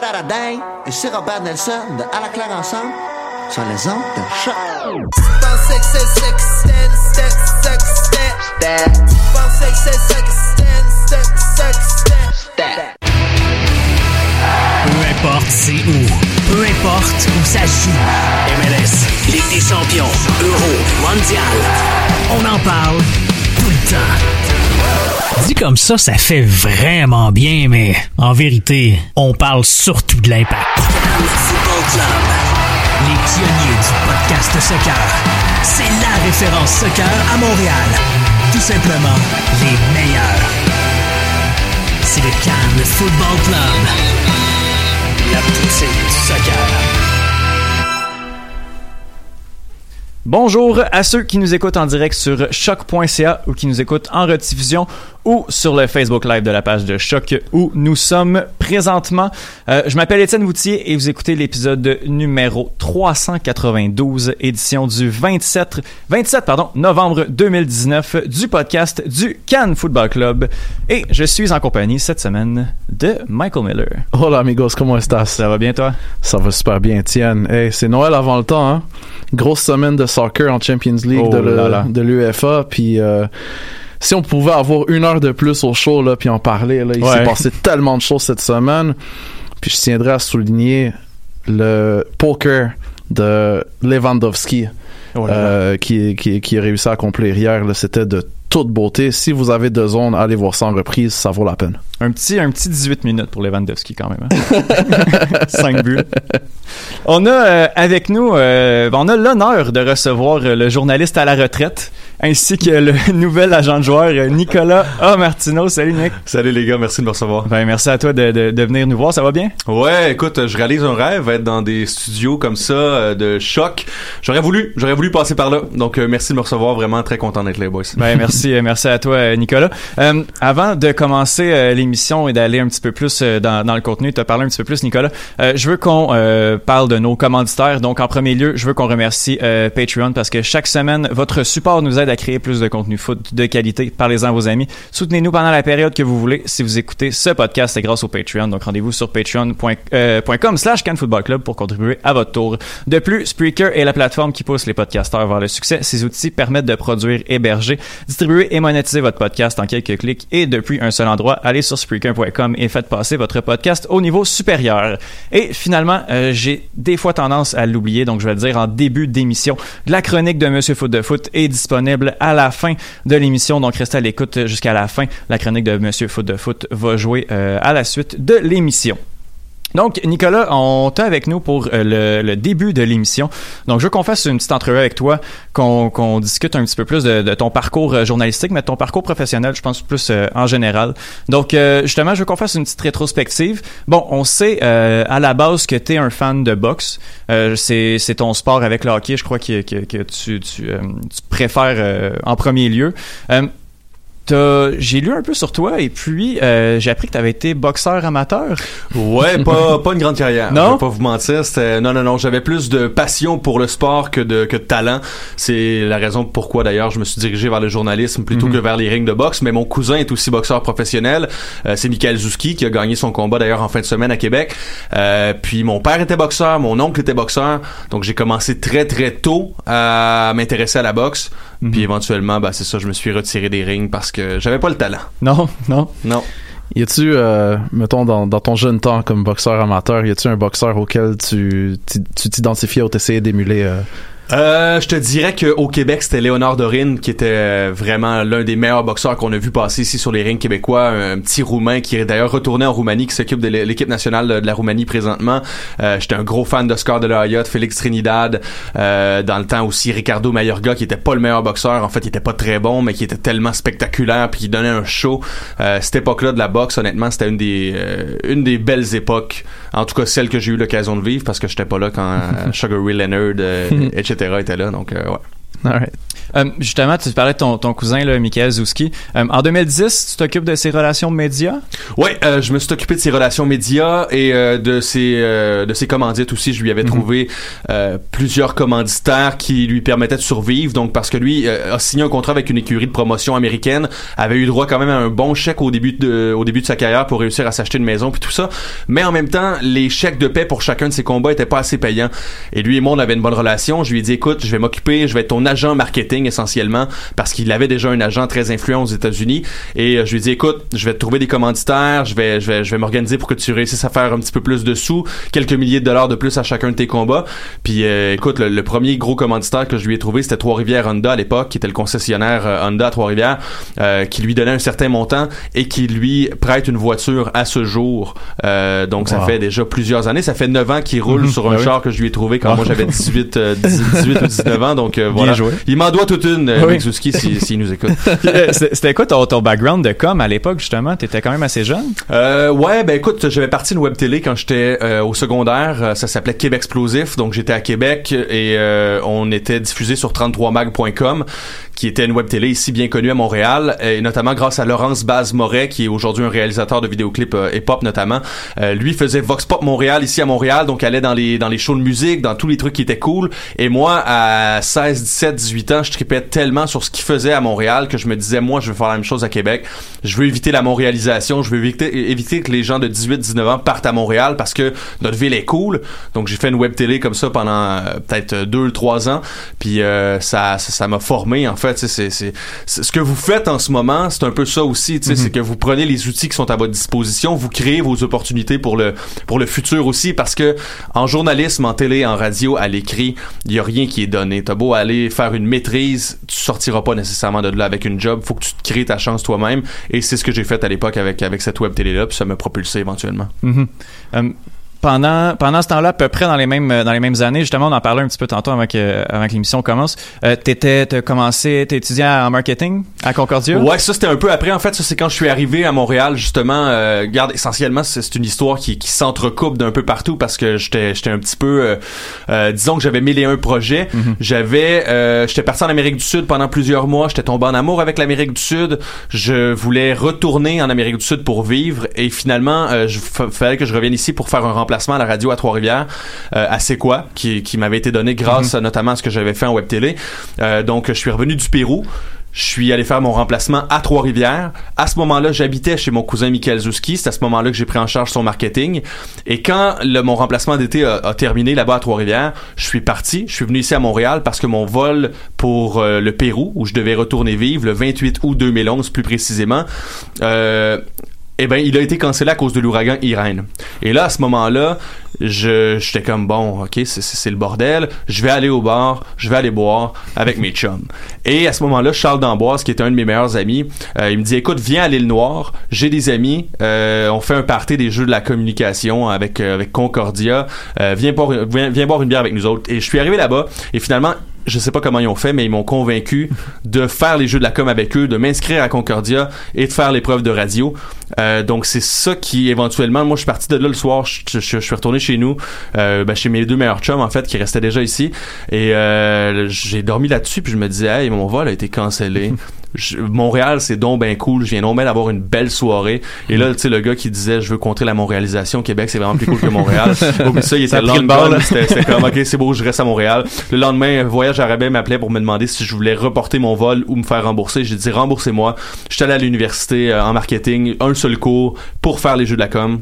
What a Day et c'est Robert Nelson de À la claire ensemble sur les ondes de choc. Peu importe c'est où, peu importe où ça joue. MLS, Ligue des champions, Euro, Mondial. On en parle tout le temps. Dit comme ça, ça fait vraiment bien, mais en vérité, on parle surtout de l'impact. Football Club, les pionniers du podcast soccer. C'est la référence soccer à Montréal. Tout simplement, les meilleurs. C'est le Cannes Football Club. La poutine du soccer. Bonjour à ceux qui nous écoutent en direct sur choc.ca ou qui nous écoutent en rediffusion ou sur le Facebook Live de la page de Choc où nous sommes présentement. Euh, je m'appelle Étienne Woutier et vous écoutez l'épisode numéro 392, édition du 27, 27 pardon, novembre 2019 du podcast du Cannes Football Club. Et je suis en compagnie cette semaine de Michael Miller. Hola amigos, comment estás? Ça va bien toi? Ça va super bien, Étienne. Hey, c'est Noël avant le temps, hein? Grosse semaine de soccer en Champions League Oh de, de l'UEFA, puis euh, si on pouvait avoir une heure de plus au show, là, puis en parler, là, il Ouais. s'est passé tellement de choses cette semaine, puis je tiendrais à souligner le poker de Lewandowski Oh là là. euh, qui, qui, qui a réussi à accomplir hier. C'était de toute beauté. Si vous avez deux zones, allez voir ça en reprise, ça vaut la peine. Un petit, un petit 18 minutes pour Lewandowski quand même. hein. 5 buts. On a euh, avec nous, euh, on a l'honneur de recevoir euh, le journaliste à la retraite, ainsi que le nouvel agent de joueur Nicolas A. Martineau. Salut Nick. Salut les gars, merci de me recevoir. Ben, merci à toi de, de, de venir nous voir, ça va bien? Ouais, écoute, je réalise un rêve, être dans des studios comme ça, euh, de choc. J'aurais voulu, j'aurais voulu passer par là. Donc euh, merci de me recevoir, vraiment très content d'être là, les boys. Ben, merci, merci à toi, Nicolas. Euh, avant de commencer euh, l'émission et d'aller un petit peu plus euh, dans, dans le contenu, te parler un petit peu plus, Nicolas, euh, je veux qu'on euh, parle de nos commanditaires. Donc, en premier lieu, je veux qu'on remercie euh, Patreon parce que chaque semaine, votre support nous aide à créer plus de contenu foot de qualité. Parlez-en à vos amis. Soutenez-nous pendant la période que vous voulez. Si vous écoutez ce podcast, c'est grâce au Patreon. Donc, rendez-vous sur patreon.com slash Club pour contribuer à votre tour. De plus, Spreaker est la plateforme qui pousse les podcasteurs vers le succès. Ces outils permettent de produire, héberger, distribuer et monétiser votre podcast en quelques clics et depuis un seul endroit. Allez sur Spreaker.com et faites passer votre podcast au niveau supérieur. Et finalement, euh, j'ai des fois tendance à l'oublier, donc je vais le dire en début d'émission. La chronique de Monsieur Foot de Foot est disponible à la fin de l'émission, donc restez à l'écoute jusqu'à la fin. La chronique de Monsieur Foot de Foot va jouer euh, à la suite de l'émission. Donc, Nicolas, on t'a avec nous pour euh, le, le début de l'émission. Donc, je veux qu'on fasse une petite entrevue avec toi, qu'on discute un petit peu plus de, de ton parcours euh, journalistique, mais de ton parcours professionnel, je pense plus euh, en général. Donc, euh, justement, je veux qu'on fasse une petite rétrospective. Bon, on sait euh, à la base que tu es un fan de boxe. Euh, c'est c'est ton sport avec le hockey, je crois, que, que, tu, tu, tu préfères en premier lieu. T'as- J'ai lu un peu sur toi et puis euh, j'ai appris que tu avais été boxeur amateur. Ouais, pas, pas une grande carrière. Non? Je vais pas vous mentir. Non, non, non. J'avais plus de passion pour le sport que de, que de talent. C'est la raison pourquoi, d'ailleurs, je me suis dirigé vers le journalisme plutôt Mhm. que vers les rings de boxe. Mais mon cousin est aussi boxeur professionnel. Euh, c'est Michael Zouski qui a gagné son combat, d'ailleurs, en fin de semaine à Québec. Euh, puis mon père était boxeur, mon oncle était boxeur. Donc, j'ai commencé très, très tôt à m'intéresser à la boxe. Mhm. Puis éventuellement, bah, c'est ça, je me suis retiré des rings parce que j'avais pas le talent. Non, non. Non. Y a-tu, euh, mettons, dans, dans ton jeune temps comme boxeur amateur, y a-tu un boxeur auquel tu tu tu t'identifiais ou t'essayais d'émuler euh, Euh, je te dirais qu'au Québec, c'était Léonard Dorine qui était euh, vraiment l'un des meilleurs boxeurs qu'on a vu passer ici sur les rings québécois. Un, petit Roumain qui est d'ailleurs retourné en Roumanie, qui s'occupe de l'é- l'équipe nationale de, la Roumanie présentement. Euh, J'étais un gros fan d'Oscar de la Hoya, de Félix Trinidad. Euh, dans le temps aussi, Ricardo Mayorga, qui était pas le meilleur boxeur. En fait, il était pas très bon, mais qui était tellement spectaculaire puis qui donnait un show. Cette époque-là de la boxe, honnêtement, c'était une des une des belles époques. En tout cas, celle que j'ai eu l'occasion de vivre parce que j'étais pas là quand euh, Sugar Ray Leonard, euh, etc. était là. Donc, euh, Euh, justement, tu parlais de ton, ton cousin, là, Michael Zouski. Euh, en 2010, tu t'occupes de ses relations médias? Ouais, euh, je me suis occupé de ses relations médias et euh, de ses euh, de ses commandites aussi. Je lui avais trouvé euh, plusieurs commanditaires qui lui permettaient de survivre. Donc parce que lui euh, a signé un contrat avec une écurie de promotion américaine, avait eu droit quand même à un bon chèque au début de au début de sa carrière pour réussir à s'acheter une maison puis tout ça. Mais en même temps, les chèques de paix pour chacun de ses combats étaient pas assez payants. Et lui et moi on avait une bonne relation. Je lui ai dit écoute, je vais m'occuper, je vais être ton agent marketing essentiellement parce qu'il avait déjà un agent très influent aux États-Unis et euh, je lui ai dit écoute, je vais te trouver des commanditaires, je vais je vais je vais m'organiser pour que tu réussisses à faire un petit peu plus de sous, quelques milliers de dollars de plus à chacun de tes combats. Puis euh, écoute, le, le premier gros commanditaire que je lui ai trouvé, c'était Trois-Rivières Honda à l'époque, qui était le concessionnaire euh, Honda à Trois-Rivières, euh, qui lui donnait un certain montant et qui lui prête une voiture à ce jour. Donc ça Wow. fait déjà plusieurs années, ça fait 9 ans qu'il roule Mhm. sur un Ben oui. char que je lui ai trouvé quand Ah. moi j'avais 18 euh, 18 ou 19 ans donc voilà. Joué. Il m'en doit toute une euh, Oui. Mick Zouski, si- s'il nous écoute. Euh, C'était quoi ton, ton background de com à l'époque, justement? T'étais quand même assez jeune? Euh, ouais, ben écoute, j'avais parti une web télé quand j'étais euh, au secondaire. Ça s'appelait Québec Explosif. Donc j'étais à Québec et euh, on était diffusé sur 33mag.com, qui était une web télé ici bien connue à Montréal, et notamment grâce à Laurence Baz Moret, qui est aujourd'hui un réalisateur de vidéoclips euh, hip-hop notamment. Euh, lui faisait Vox Pop Montréal ici à Montréal, donc allait dans les dans les shows de musique, dans tous les trucs qui étaient cool. Et moi, à 16, 17, 18 ans, je tripais tellement sur ce qu'il faisait à Montréal que je me disais, moi, je veux faire la même chose à Québec. Je veux éviter la montréalisation. Je veux éviter, éviter que les gens de 18, 19 ans partent à Montréal parce que notre ville est cool. Donc, j'ai fait une web télé comme ça pendant euh, peut-être deux, trois ans. Puis, euh, ça, ça m'a formé, en fait. C'est, ce que vous faites en ce moment, c'est un peu ça aussi. C'est que vous prenez les outils qui sont à votre disposition, vous créez vos opportunités pour le, pour le futur aussi parce que en journalisme, en télé, en radio, à l'écrit, il y a rien qui est donné. T'as beau aller faire une maîtrise, tu sortiras pas nécessairement de là avec une job. Faut que tu te crées ta chance toi-même. Et c'est ce que j'ai fait à l'époque avec, avec cette web télé-là, puis ça m'a propulsé éventuellement. Mhm. Euh, pendant, pendant ce temps-là, à peu près dans les mêmes, dans les mêmes années, justement, on en parlait un petit peu tantôt avant que, avant que l'émission commence. Euh, t'étais, t'as commencé, t'es étudiant en marketing à Concordia? Ouais, ça c'était un peu après. En fait, ça c'est quand je suis arrivé à Montréal justement. Euh, regarde, essentiellement c'est c'est une histoire qui, qui s'entrecoupe d'un peu partout parce que j'étais j'étais un petit peu, euh, euh, disons que j'avais mille et un projets. J'avais, euh, j'étais parti en Amérique du Sud pendant plusieurs mois. J'étais tombé en amour avec l'Amérique du Sud. Je voulais retourner en Amérique du Sud pour vivre et finalement, euh, je fa- fallait que je revienne ici pour faire un remplacement à la radio à Trois-Rivières, euh, à C'est quoi, qui, qui m'avait été donné grâce à, notamment à ce que j'avais fait en web télé. Euh, donc, je suis revenu du Pérou. Je suis allé faire mon remplacement à Trois-Rivières. À ce moment-là, j'habitais chez mon cousin Michael Zouski. C'est à ce moment-là que j'ai pris en charge son marketing. Et quand le, mon remplacement d'été a, a terminé là-bas à Trois-Rivières, je suis parti. Je suis venu ici à Montréal parce que mon vol pour euh, le Pérou, où je devais retourner vivre le 28 août 2011 plus précisément, euh, eh ben il a été cancellé à cause de l'ouragan Irène. Et là à ce moment-là, je j'étais comme bon, OK, c'est- le bordel, je vais aller au bar, je vais aller boire avec mes chums. Et à ce moment-là, Charles d'Amboise qui était un de mes meilleurs amis, euh, il me dit écoute, viens à l'île Noire, j'ai des amis, euh, on fait un party des jeux de la communication avec euh, avec Concordia, viens boire viens boire une bière avec nous autres. Et je suis arrivé là-bas et finalement je sais pas comment ils ont fait, mais ils m'ont convaincu de faire les jeux de la com avec eux, de m'inscrire à Concordia et de faire l'épreuve de radio. Euh, donc c'est ça qui éventuellement, moi je suis parti de là le soir, je, suis retourné chez nous, euh, ben, chez mes deux meilleurs chums en fait qui restaient déjà ici et euh, j'ai dormi là-dessus puis je me disais hey mon vol a été cancellé. Je- Montréal c'est donc ben cool, je viens donc ben d'avoir une belle soirée et là tu sais le gars qui disait je veux contrer la Montréalisation, Québec c'est vraiment plus cool que Montréal. Oublie ça, il était le c'était comme ok c'est beau je reste à Montréal. Le lendemain Voyage Arabais m'appelait pour me demander si je voulais reporter mon vol ou me faire rembourser. J'ai dit remboursez-moi. J'étais allé à l'université euh, en marketing, un seul cours pour faire les jeux de la com.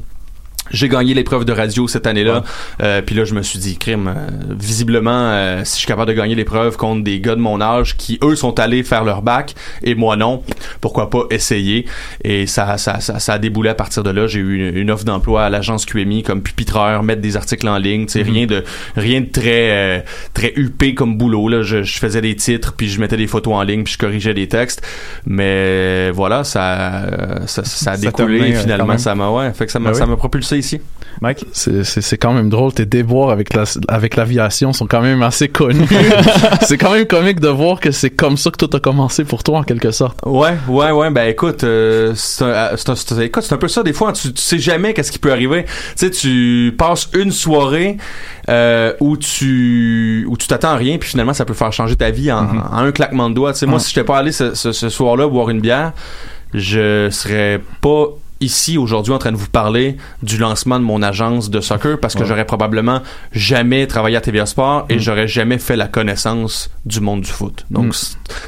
J'ai gagné l'épreuve de radio cette année-là. Euh, puis là, je me suis dit, crime, euh, visiblement, euh, si je suis capable de gagner l'épreuve contre des gars de mon âge qui, eux, sont allés faire leur bac et moi non, pourquoi pas essayer? Et ça, ça, ça, ça a déboulé à partir de là. J'ai eu une, une offre d'emploi à l'agence QMI comme pupitreur, mettre des articles en ligne, tu sais, rien de rien de très euh, très huppé comme boulot. Là. Je, je faisais des titres, puis je mettais des photos en ligne, puis je corrigeais des textes. Mais voilà, ça, ça, ça a découlé finalement. Ça m'a ouais, fait que ça m'a Ben oui. ça m'a propulsé ici. Mike? C'est, quand même drôle. Tes déboires avec, la, avec l'aviation sont quand même assez connus. c'est quand même comique de voir que c'est comme ça que tout a commencé pour toi, en quelque sorte. Ouais, ouais, ouais. Ben écoute, euh, c'est un, euh, un- c'est un- écoute, c'est un peu ça. Des fois, tu, tu sais jamais qu'est-ce qui peut arriver. Tu sais, tu passes une soirée euh, où tu où tu t'attends à rien, puis finalement, ça peut faire changer ta vie en, en un claquement de doigts. Tu sais, moi, Ouais. si j'étais pas allé ce, ce, ce soir-là boire une bière, je serais pas ici aujourd'hui en train de vous parler du lancement de mon agence de soccer parce que Ouais. j'aurais probablement jamais travaillé à TVA Sport et j'aurais jamais fait la connaissance du monde du foot. Donc Mm.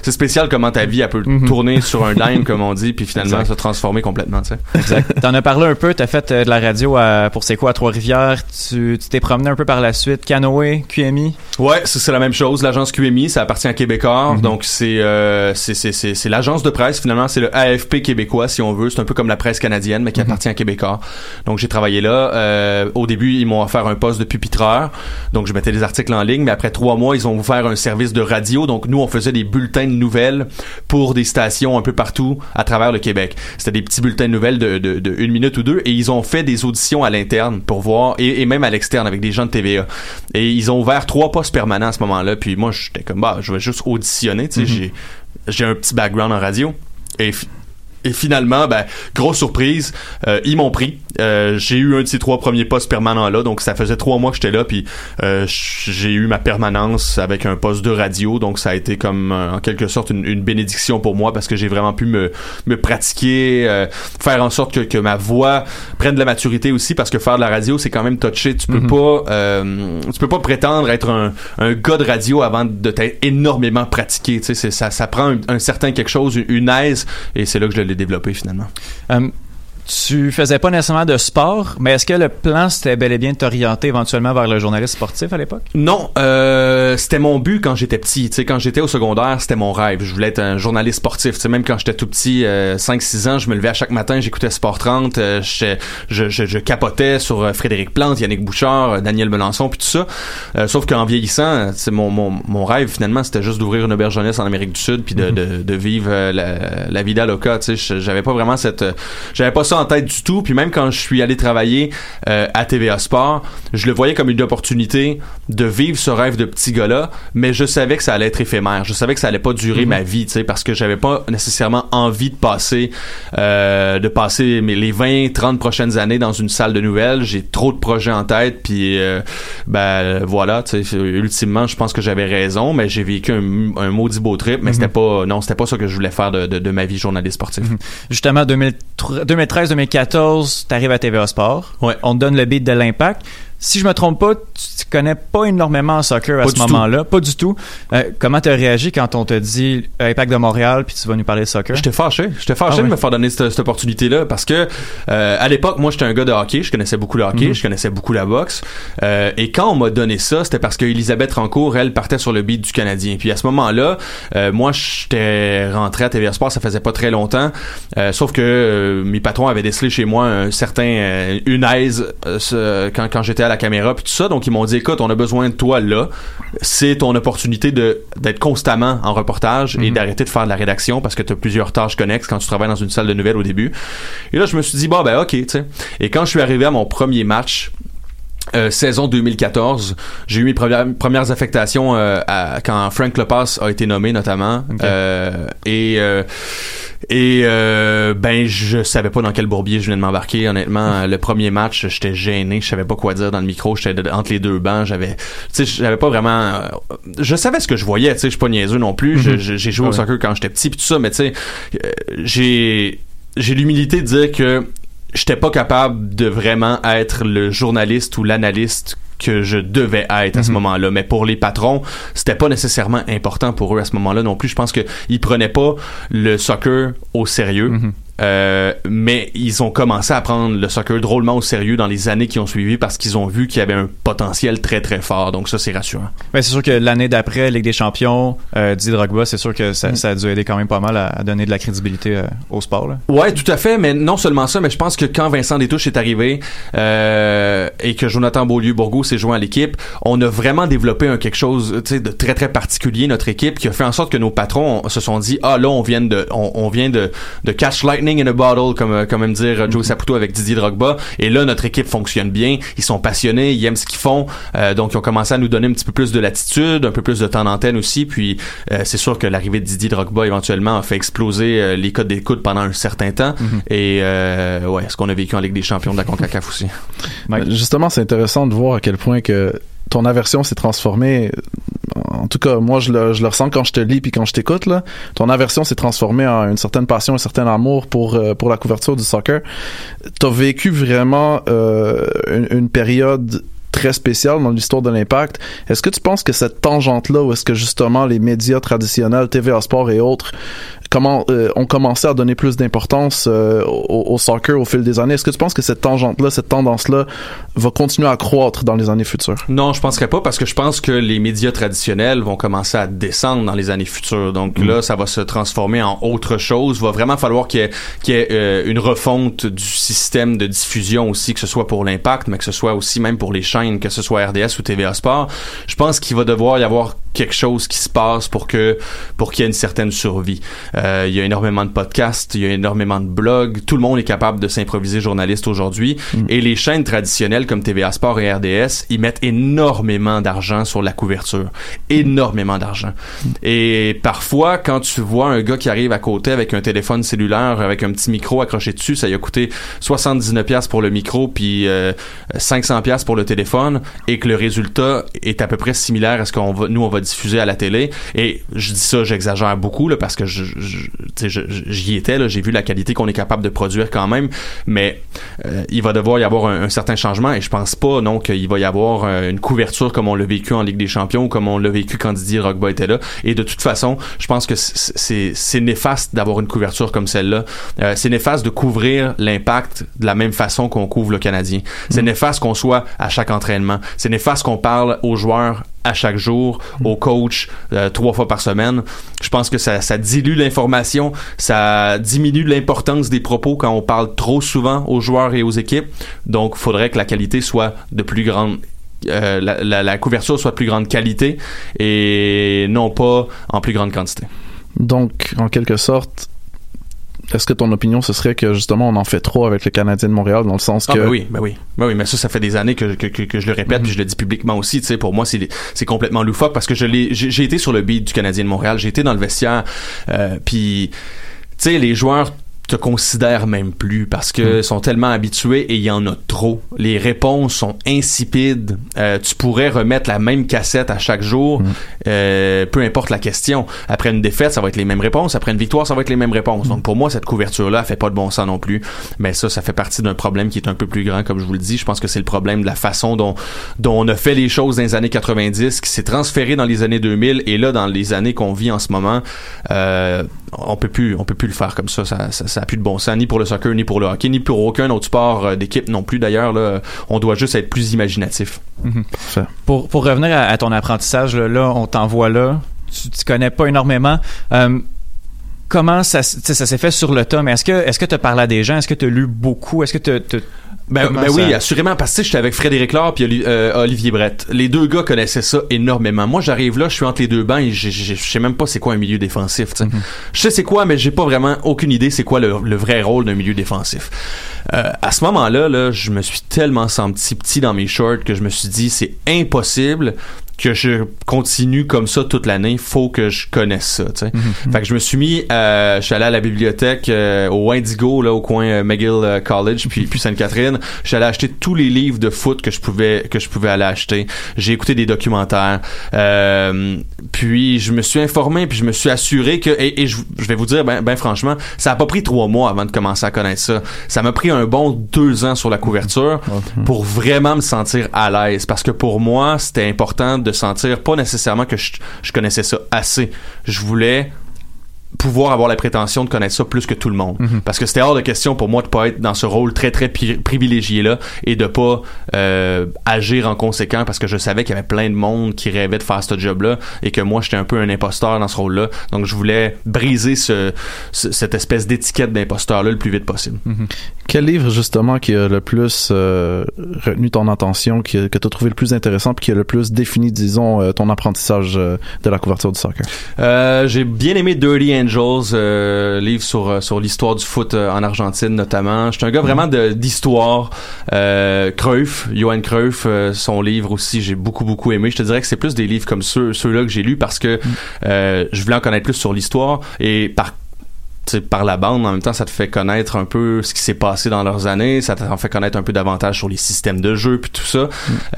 c'est- spécial comment ta vie elle peut Mhm. tourner sur un dime comme on dit puis finalement Exact. se transformer complètement, tu sais. Exact. T'en as parlé un peu, t'as fait euh, de la radio à, pour c'est quoi à Trois-Rivières, tu t'es promené un peu par la suite, Canoë, QMI. Ouais, c'est la même chose. L'agence QMI, ça appartient à Québécois. Donc c'est euh, c'est c'est c'est c'est l'agence de presse finalement, c'est le AFP québécois si on veut. C'est un peu comme la presse canadienne mais qui appartient à Québécois. Donc j'ai travaillé là. Euh, au début, ils m'ont offert un poste de pupitreur. Donc je mettais des articles en ligne. Mais après trois mois, ils ont ouvert un service de radio. Donc nous, on faisait des bulletins de nouvelles pour des stations un peu partout à travers le Québec. C'était des petits bulletins de nouvelles de, de, de une minute ou deux et ils ont fait des auditions à l'interne pour voir et, et même à l'externe avec des gens de TVA. Et ils ont ouvert trois postes permanents à ce moment-là. Puis moi, j'étais comme bah, je vais juste auditionner. Tu sais, j'ai j'ai un petit background en radio et et finalement, ben, grosse surprise, euh, ils m'ont pris. Euh, j'ai eu un de ces trois premiers postes permanents là, donc ça faisait trois mois que j'étais là, puis euh, j'ai eu ma permanence avec un poste de radio, donc ça a été comme euh, en quelque sorte une, une bénédiction pour moi parce que j'ai vraiment pu me, me pratiquer, euh, faire en sorte que, que ma voix prenne de la maturité aussi, parce que faire de la radio c'est quand même touché. Tu peux pas, euh, tu peux pas prétendre être un, un gars de radio avant de t'être énormément pratiqué. Tu sais, ça, ça prend un, un certain quelque chose, une, une aise, et c'est là que je l'ai développé finalement. Euh, tu faisais pas nécessairement de sport, mais est-ce que le plan c'était bel et bien de t'orienter éventuellement vers le journaliste sportif à l'époque? Non, euh, c'était mon but quand j'étais petit. Tu sais, quand j'étais au secondaire, c'était mon rêve. Je voulais être un journaliste sportif. Tu sais, même quand j'étais tout petit, euh, 5-6 ans, je me levais à chaque matin, j'écoutais Sport 30, euh, je, je, je, je capotais sur euh, Frédéric Plante, Yannick Bouchard, euh, Daniel Melançon, puis tout ça. Euh, sauf qu'en vieillissant, c'est mon, mon, mon rêve finalement, c'était juste d'ouvrir une auberge jeunesse en Amérique du Sud, puis de, de, de vivre la, la vida loca. Tu sais, j'avais pas vraiment cette, j'avais pas ça en tête du tout. Puis même quand je suis allé travailler euh, à TVA Sport, je le voyais comme une opportunité de vivre ce rêve de petit gars-là, mais je savais que ça allait être éphémère. Je savais que ça allait pas durer ma vie, tu sais, parce que j'avais pas nécessairement envie de passer, euh, de passer mes, les 20, 30 prochaines années dans une salle de nouvelles. J'ai trop de projets en tête, puis euh, ben voilà, tu sais, ultimement, je pense que j'avais raison, mais j'ai vécu un, un maudit beau trip, mais c'était pas, non, c'était pas ça que je voulais faire de, de, de ma vie journaliste sportif. Justement, 2013-2014, t'arrives à TVA Sport. Ouais. On te donne le beat de l'impact. Si je me trompe pas, tu connais pas énormément en soccer à Pas ce moment-là, pas du tout. Euh, comment t'as réagi quand on te dit euh, Impact de Montréal puis tu vas nous parler de soccer? J'étais fâché. J'étais fâché Ah de me faire donner cette, cette opportunité-là parce que euh, à l'époque, moi, j'étais un gars de hockey. Je connaissais beaucoup le hockey. Mhm. Je connaissais beaucoup la boxe. Euh, et quand on m'a donné ça, c'était parce que Elisabeth Rancourt, elle, partait sur le beat du Canadien. Puis à ce moment-là, euh, moi, j'étais rentré à TVA Sport. Ça faisait pas très longtemps. Euh, sauf que mes patrons avaient décelé chez moi un certain une aise quand, quand j'étais à la caméra puis tout ça. Donc ils m'ont dit, écoute, on a besoin de toi là. C'est ton opportunité de d'être constamment en reportage et Mhm. d'arrêter de faire de la rédaction parce que tu as plusieurs tâches connexes quand tu travailles dans une salle de nouvelles au début. Et là, je me suis dit, bon, ben ok, tu sais. Et quand je suis arrivé à mon premier match, euh, saison 2014, j'ai eu mes premières, premières affectations euh, à- quand Frank Lepas a été nommé notamment. Euh, et et euh, ben je savais pas dans quel bourbier je venais de m'embarquer honnêtement. Le premier match j'étais gêné je savais pas quoi dire dans le micro j'étais entre les deux bancs j'avais tu sais j'avais pas vraiment euh, je savais ce que je voyais tu sais je suis pas niaiseux non plus je- j'ai joué Ah au ouais. soccer quand j'étais petit puis tout ça mais tu sais euh, j'ai j'ai l'humilité de dire que j'étais pas capable de vraiment être le journaliste ou l'analyste que je devais être à ce Mhm. moment-là. Mais pour les patrons, c'était pas nécessairement important pour eux à ce moment-là non plus. Je pense qu'ils prenaient pas le soccer au sérieux. Mhm. Euh, mais ils ont commencé à prendre le soccer drôlement au sérieux dans les années qui ont suivi parce qu'ils ont vu qu'il y avait un potentiel très très fort. Donc ça, c'est rassurant. Ben, c'est sûr que l'année d'après, Ligue des Champions, euh, Drogba, c'est sûr que ça, Mm. ça a dû aider quand même pas mal à, à donner de la crédibilité euh, au sport. Là. Ouais, tout à fait, mais non seulement ça, mais je pense que quand Vincent Détouche est arrivé euh, et que Jonathan Beaulieu-Bourgault s'est joint à l'équipe, on a vraiment développé un quelque chose de très très particulier, notre équipe, qui a fait en sorte que nos patrons se sont dit, ah là, on vient de, on, on vient de, de catch lightning in a bottle, comme, euh, comme aime dire euh, Joe Saputo avec Didier Drogba, et là, notre équipe fonctionne bien, ils sont passionnés, ils aiment ce qu'ils font, euh, donc ils ont commencé à nous donner un petit peu plus de latitude, un peu plus de temps d'antenne aussi, puis euh, c'est sûr que l'arrivée de Didier Drogba éventuellement a fait exploser euh, les codes d'écoute pendant un certain temps, et euh, ouais, ce qu'on a vécu en Ligue des Champions de la CONCACAF aussi. Justement, c'est intéressant de voir à quel point que ton aversion s'est transformée. En tout cas, moi, je le, ressens quand je te lis puis quand je t'écoute. Là, ton aversion s'est transformée en une certaine passion, un certain amour pour euh, la couverture du soccer. T'as vécu vraiment euh, une, période très spéciale dans l'histoire de l'impact. Est-ce que tu penses que cette tangente-là, où est-ce que justement les médias traditionnels, TVA Sport et autres, comment euh, ont commencé à donner plus d'importance euh, au, au soccer au fil des années, est-ce que tu penses que cette tangente-là, cette tendance-là, va continuer à croître dans les années futures? Non, je penserais pas parce que je pense que les médias traditionnels vont commencer à descendre dans les années futures. Donc là, ça va se transformer en autre chose. Il va vraiment falloir qu'il y ait, qu'il y ait, euh, une refonte du système de diffusion aussi, que ce soit pour l'impact, mais que ce soit aussi même pour les chaînes, que ce soit RDS ou TVA Sport. Je pense qu'il va devoir y avoir quelque chose qui se passe pour que pour qu'il y ait une certaine survie. Euh, il y a énormément de podcasts, il y a énormément de blogs. Tout le monde est capable de s'improviser journaliste aujourd'hui. Et les chaînes traditionnelles comme TVA Sport et RDS, ils mettent énormément d'argent sur la couverture. Énormément d'argent. Et parfois, quand tu vois un gars qui arrive à côté avec un téléphone cellulaire, avec un petit micro accroché dessus, ça lui a coûté 79 pièces pour le micro puis euh, 500 pièces pour le téléphone et que le résultat est à peu près similaire à ce qu'on va nous on va diffuser à la télé et je dis ça j'exagère beaucoup là parce que je je- j'y étais j'ai vu la qualité qu'on est capable de produire quand même mais euh, il va devoir y avoir un, un certain changement et je pense pas non qu'il va y avoir euh, une couverture comme on l'a vécu en Ligue des Champions ou comme on l'a vécu quand Didier Drogba était là. Et de toute façon je pense que c'est- néfaste d'avoir une couverture comme celle-là. Euh, c'est néfaste de couvrir l'impact de la même façon qu'on couvre le Canadien. C'est néfaste qu'on soit à chaque entraînement. C'est néfaste qu'on parle aux joueurs à chaque jour, au coach euh, trois fois par semaine. Je pense que ça, dilue l'information, ça diminue l'importance des propos quand on parle trop souvent aux joueurs et aux équipes. Donc, il faudrait que la qualité soit de plus grande. euh, la- la couverture soit de plus grande qualité et non pas en plus grande quantité. Donc, en quelque sorte, est-ce que ton opinion, ce serait que justement on en fait trop avec le Canadien de Montréal dans le sens Ah que... ben oui, ben oui. Ben oui, mais ça, ça fait des années que, que, que, que je le répète, puis je le dis publiquement aussi. Tu sais, pour moi, c'est c'est complètement loufoque parce que je l'ai, j'ai j'ai été sur le beat du Canadien de Montréal, j'ai été dans le vestiaire, euh, puis tu sais, les joueurs te considèrent même plus parce que Mm. sont tellement habitués et il y en a trop. Les réponses sont insipides. Euh, tu pourrais remettre la même cassette à chaque jour, Mm. euh, peu importe la question. Après une défaite, ça va être les mêmes réponses. Après une victoire, ça va être les mêmes réponses. Mm. Donc pour moi, cette couverture-là, fait pas de bon sens non plus. Mais ça, ça fait partie d'un problème qui est un peu plus grand, comme je vous le dis. Je pense que c'est le problème de la façon dont, dont on a fait les choses dans les années 90, qui s'est transféré dans les années 2000 et là, dans les années qu'on vit en ce moment, euh, on peut plus, on peut plus le faire comme ça. Ça, ça, ça a plus de bon sens, ni pour le soccer, ni pour le hockey, ni pour aucun autre sport euh, d'équipe non plus. D'ailleurs, là, on doit juste être plus imaginatif. Pour, pour revenir à, à ton apprentissage, là, là, on t'envoie là, tu, tu connais pas énormément. Euh, comment ça, s'est fait sur le tas? Mais est-ce que est-ce que tu as parlé à des gens? Est-ce que tu as lu beaucoup? Est-ce que tu Ben, ben oui, assurément, parce que j'étais avec Frédéric Laure puis euh, Olivier Brett. Les deux gars connaissaient ça énormément. Moi, j'arrive là, je suis entre les deux bancs et je sais même pas c'est quoi un milieu défensif. sais. Je sais c'est quoi, mais j'ai pas vraiment aucune idée c'est quoi le, le vrai rôle d'un milieu défensif. Euh, à ce moment-là, là, je me suis tellement senti petit dans mes shorts que je me suis dit c'est impossible que je continue comme ça toute l'année, faut que je connaisse ça, sais. Fait que je me suis mis, euh, je suis allé à la bibliothèque euh, au Indigo là au coin euh, McGill euh, College puis puis Sainte-Catherine. J'allais acheter tous les livres de foot que je pouvais que je pouvais aller acheter. J'ai écouté des documentaires. Euh, puis je me suis informé puis je me suis assuré que et, et je, je vais vous dire ben, ben franchement, ça a pas pris trois mois avant de commencer à connaître ça. Ça m'a pris un bon deux ans sur la couverture pour vraiment me sentir à l'aise parce que pour moi c'était important de sentir pas nécessairement que je, je connaissais ça assez. Je voulais pouvoir avoir la prétention de connaître ça plus que tout le monde Mhm. parce que c'était hors de question pour moi de pas être dans ce rôle très très pri- privilégié là et de pas euh, agir en conséquent parce que je savais qu'il y avait plein de monde qui rêvait de faire ce job là et que moi j'étais un peu un imposteur dans ce rôle là donc je voulais briser ce, ce- cette espèce d'étiquette d'imposteur là le plus vite possible Quel livre justement qui a le plus euh, retenu ton attention, qui que tu as trouvé le plus intéressant, puis qui a le plus défini, disons, euh, ton apprentissage de la couverture du soccer? Euh, j'ai bien aimé Dirty Angels, euh, livre sur euh, sur l'histoire du foot euh, en Argentine notamment. Je suis un gars vraiment d'histoire. Euh, Cruyff, Johan Cruyff, euh, son livre aussi, j'ai beaucoup beaucoup aimé. Je te dirais que c'est plus des livres comme ceux ceux-là que j'ai lus parce que euh, je voulais en connaître plus sur l'histoire et par par la bande, en même temps, ça te fait connaître un peu ce qui s'est passé dans leurs années, ça t'en fait connaître un peu davantage sur les systèmes de jeu puis tout ça.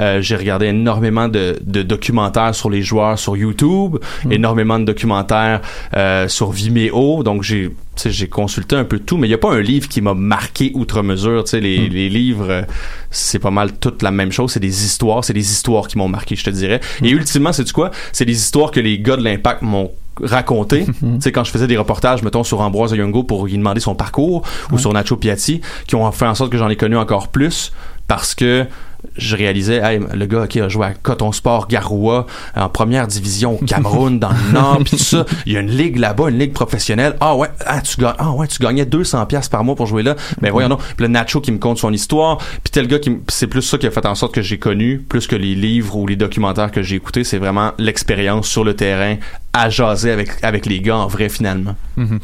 Euh, j'ai regardé énormément de, de documentaires sur les joueurs sur YouTube, énormément de documentaires euh, sur Vimeo, donc j'ai j'ai consulté un peu tout, mais il n'y a pas un livre qui m'a marqué outre mesure. Tu sais, les, les livres, euh, c'est pas mal toute la même chose. C'est des histoires, c'est des histoires qui m'ont marqué, je te dirais. Et ultimement, c'est du quoi? C'est des histoires que les gars de l'impact m'ont raconté. tu sais, quand je faisais des reportages, mettons sur Ambroise Youngo pour lui demander son parcours, ou sur Nacho Piatti, qui ont fait en sorte que j'en ai connu encore plus parce que je réalisais, hey, le gars qui a joué à Coton Sport Garoua en première division au Cameroun dans le Nord, puis tout ça, il y a une ligue là-bas, une ligue professionnelle. Ah ouais, ah tu gagnes, ah ouais, tu gagnais 200 pièces par mois pour jouer là. Mais voyons donc, puis le Nacho qui me compte son histoire, puis tel gars qui c'est plus ça qui a fait en sorte que j'ai connu plus que les livres ou les documentaires que j'ai écoutés, c'est vraiment l'expérience sur le terrain à jaser avec avec les gars en vrai finalement. Mhm.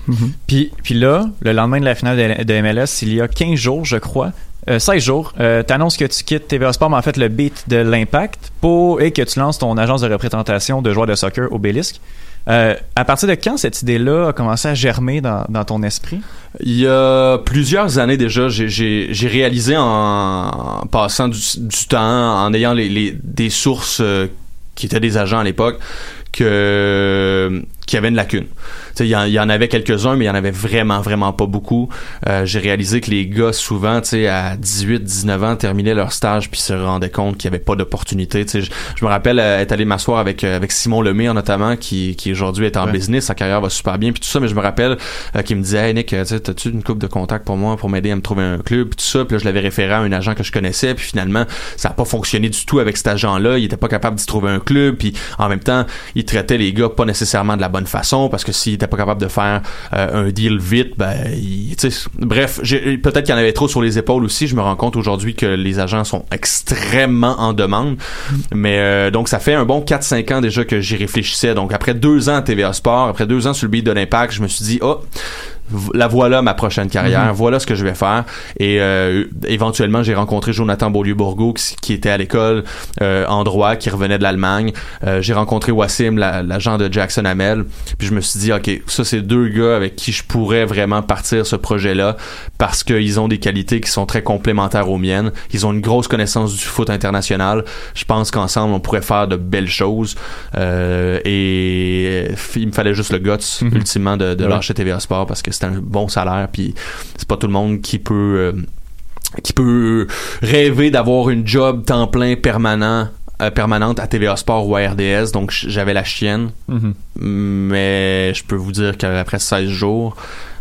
Puis, puis là, le lendemain de la finale de, de MLS, il y a 15 jours, je crois, euh, 16 jours, euh, t'annonces que tu quittes TVA Sport, mais en fait le beat de l'Impact, pour et que tu lances ton agence de représentation de joueurs de soccer au Bélisque. Euh, à partir de quand cette idée-là a commencé à germer dans, ton esprit? Il y a plusieurs années déjà, j'ai- réalisé en, passant du, temps, en ayant les- des sources euh, qui étaient des agents à l'époque, que qu'il y avait une lacune. Il y, en- il y en avait quelques-uns, mais il y en avait vraiment, vraiment pas beaucoup. Euh, j'ai réalisé que les gars, souvent, tu sais, à 18, 19 ans, terminaient leur stage puis se rendaient compte qu'il y avait pas d'opportunité. Je, je me rappelle euh, être allé m'asseoir avec, euh, avec Simon Lemire, notamment, qui, qui aujourd'hui est en Ouais. business, sa carrière va super bien puis tout ça, mais je me rappelle euh, qu'il me disait, hey Nick, tu sais, t'as-tu une coupe de contact pour moi pour m'aider à me trouver un club puis tout ça, puis là, je l'avais référé à un agent que je connaissais, puis finalement, ça a pas fonctionné du tout avec cet agent-là, il était pas capable d'y trouver un club, puis en même temps, il traitait les gars pas nécessairement de la bonne façon parce que s'il était pas capable de faire euh, un deal vite, ben, bref, peut-être qu'il y en avait trop sur les épaules aussi. Je me rends compte aujourd'hui que les agents sont extrêmement en demande. Mais euh, donc, ça fait un bon 4-5 ans déjà que j'y réfléchissais. Donc, après deux ans à TVA Sport, après deux ans sur le beat de l'impact, je me suis dit, oh, la voilà ma prochaine carrière, Mhm. voilà ce que je vais faire. Et euh, éventuellement, j'ai rencontré Jonathan Beaulieu-Bourgault qui, qui était à l'école euh, en droit, qui revenait de l'Allemagne. Euh, j'ai rencontré Wassim, la- l'agent de Jackson Hamel. Puis je me suis dit, ok, ça c'est deux gars avec qui je pourrais vraiment partir ce projet-là parce qu'ils ont des qualités qui sont très complémentaires aux miennes. Ils ont une grosse connaissance du foot international. Je pense qu'ensemble on pourrait faire de belles choses. Euh, et il me fallait juste le guts Mhm. ultimement de, de Ouais. lâcher TVA Sport parce que c'est un bon salaire puis c'est pas tout le monde qui peut euh, qui peut rêver d'avoir une job temps plein permanent euh, permanente à TVA Sport ou à RDS donc j'avais la chienne Mhm. mais je peux vous dire qu'après 16 jours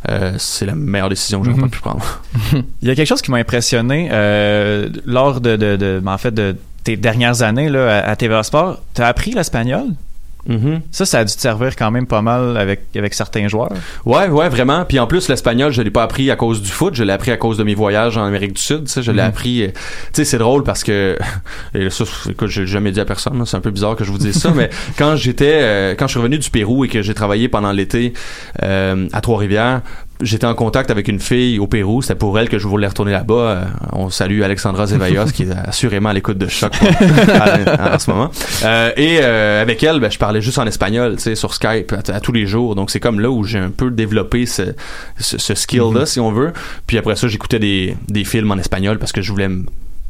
euh, c'est la meilleure décision que j'aurais Mhm. pas pu prendre Il y a quelque chose qui m'a impressionné euh, lors de, de, de- en fait, de tes dernières années là, à, à TVA Sport. Tu as appris l'espagnol? Mhm. Ça, ça a dû te servir quand même pas mal avec, avec certains joueurs. Ouais, ouais, vraiment. Puis en plus, l'espagnol, je l'ai pas appris à cause du foot, je l'ai appris à cause de mes voyages en Amérique du Sud. Je l'ai Mhm. appris. euh, Tu sais, c'est drôle parce que, et ça, écoute, j'ai jamais dit à personne. C'est un peu bizarre que je vous dise ça, mais quand j'étais, euh, quand je suis revenu du Pérou et que j'ai travaillé pendant l'été euh, à Trois-Rivières. J'étais en contact avec une fille au Pérou, c'était pour elle que je voulais retourner là-bas. Euh, on salue Alexandra Zevallos qui est assurément à l'écoute de choc en, en ce moment. Euh, et euh, avec elle, ben, je parlais juste en espagnol, tu sais, sur Skype à, à tous les jours. Donc c'est comme là où j'ai un peu développé ce, ce, ce skill-là, si on veut. Puis après ça, j'écoutais des, des films en espagnol parce que je voulais m-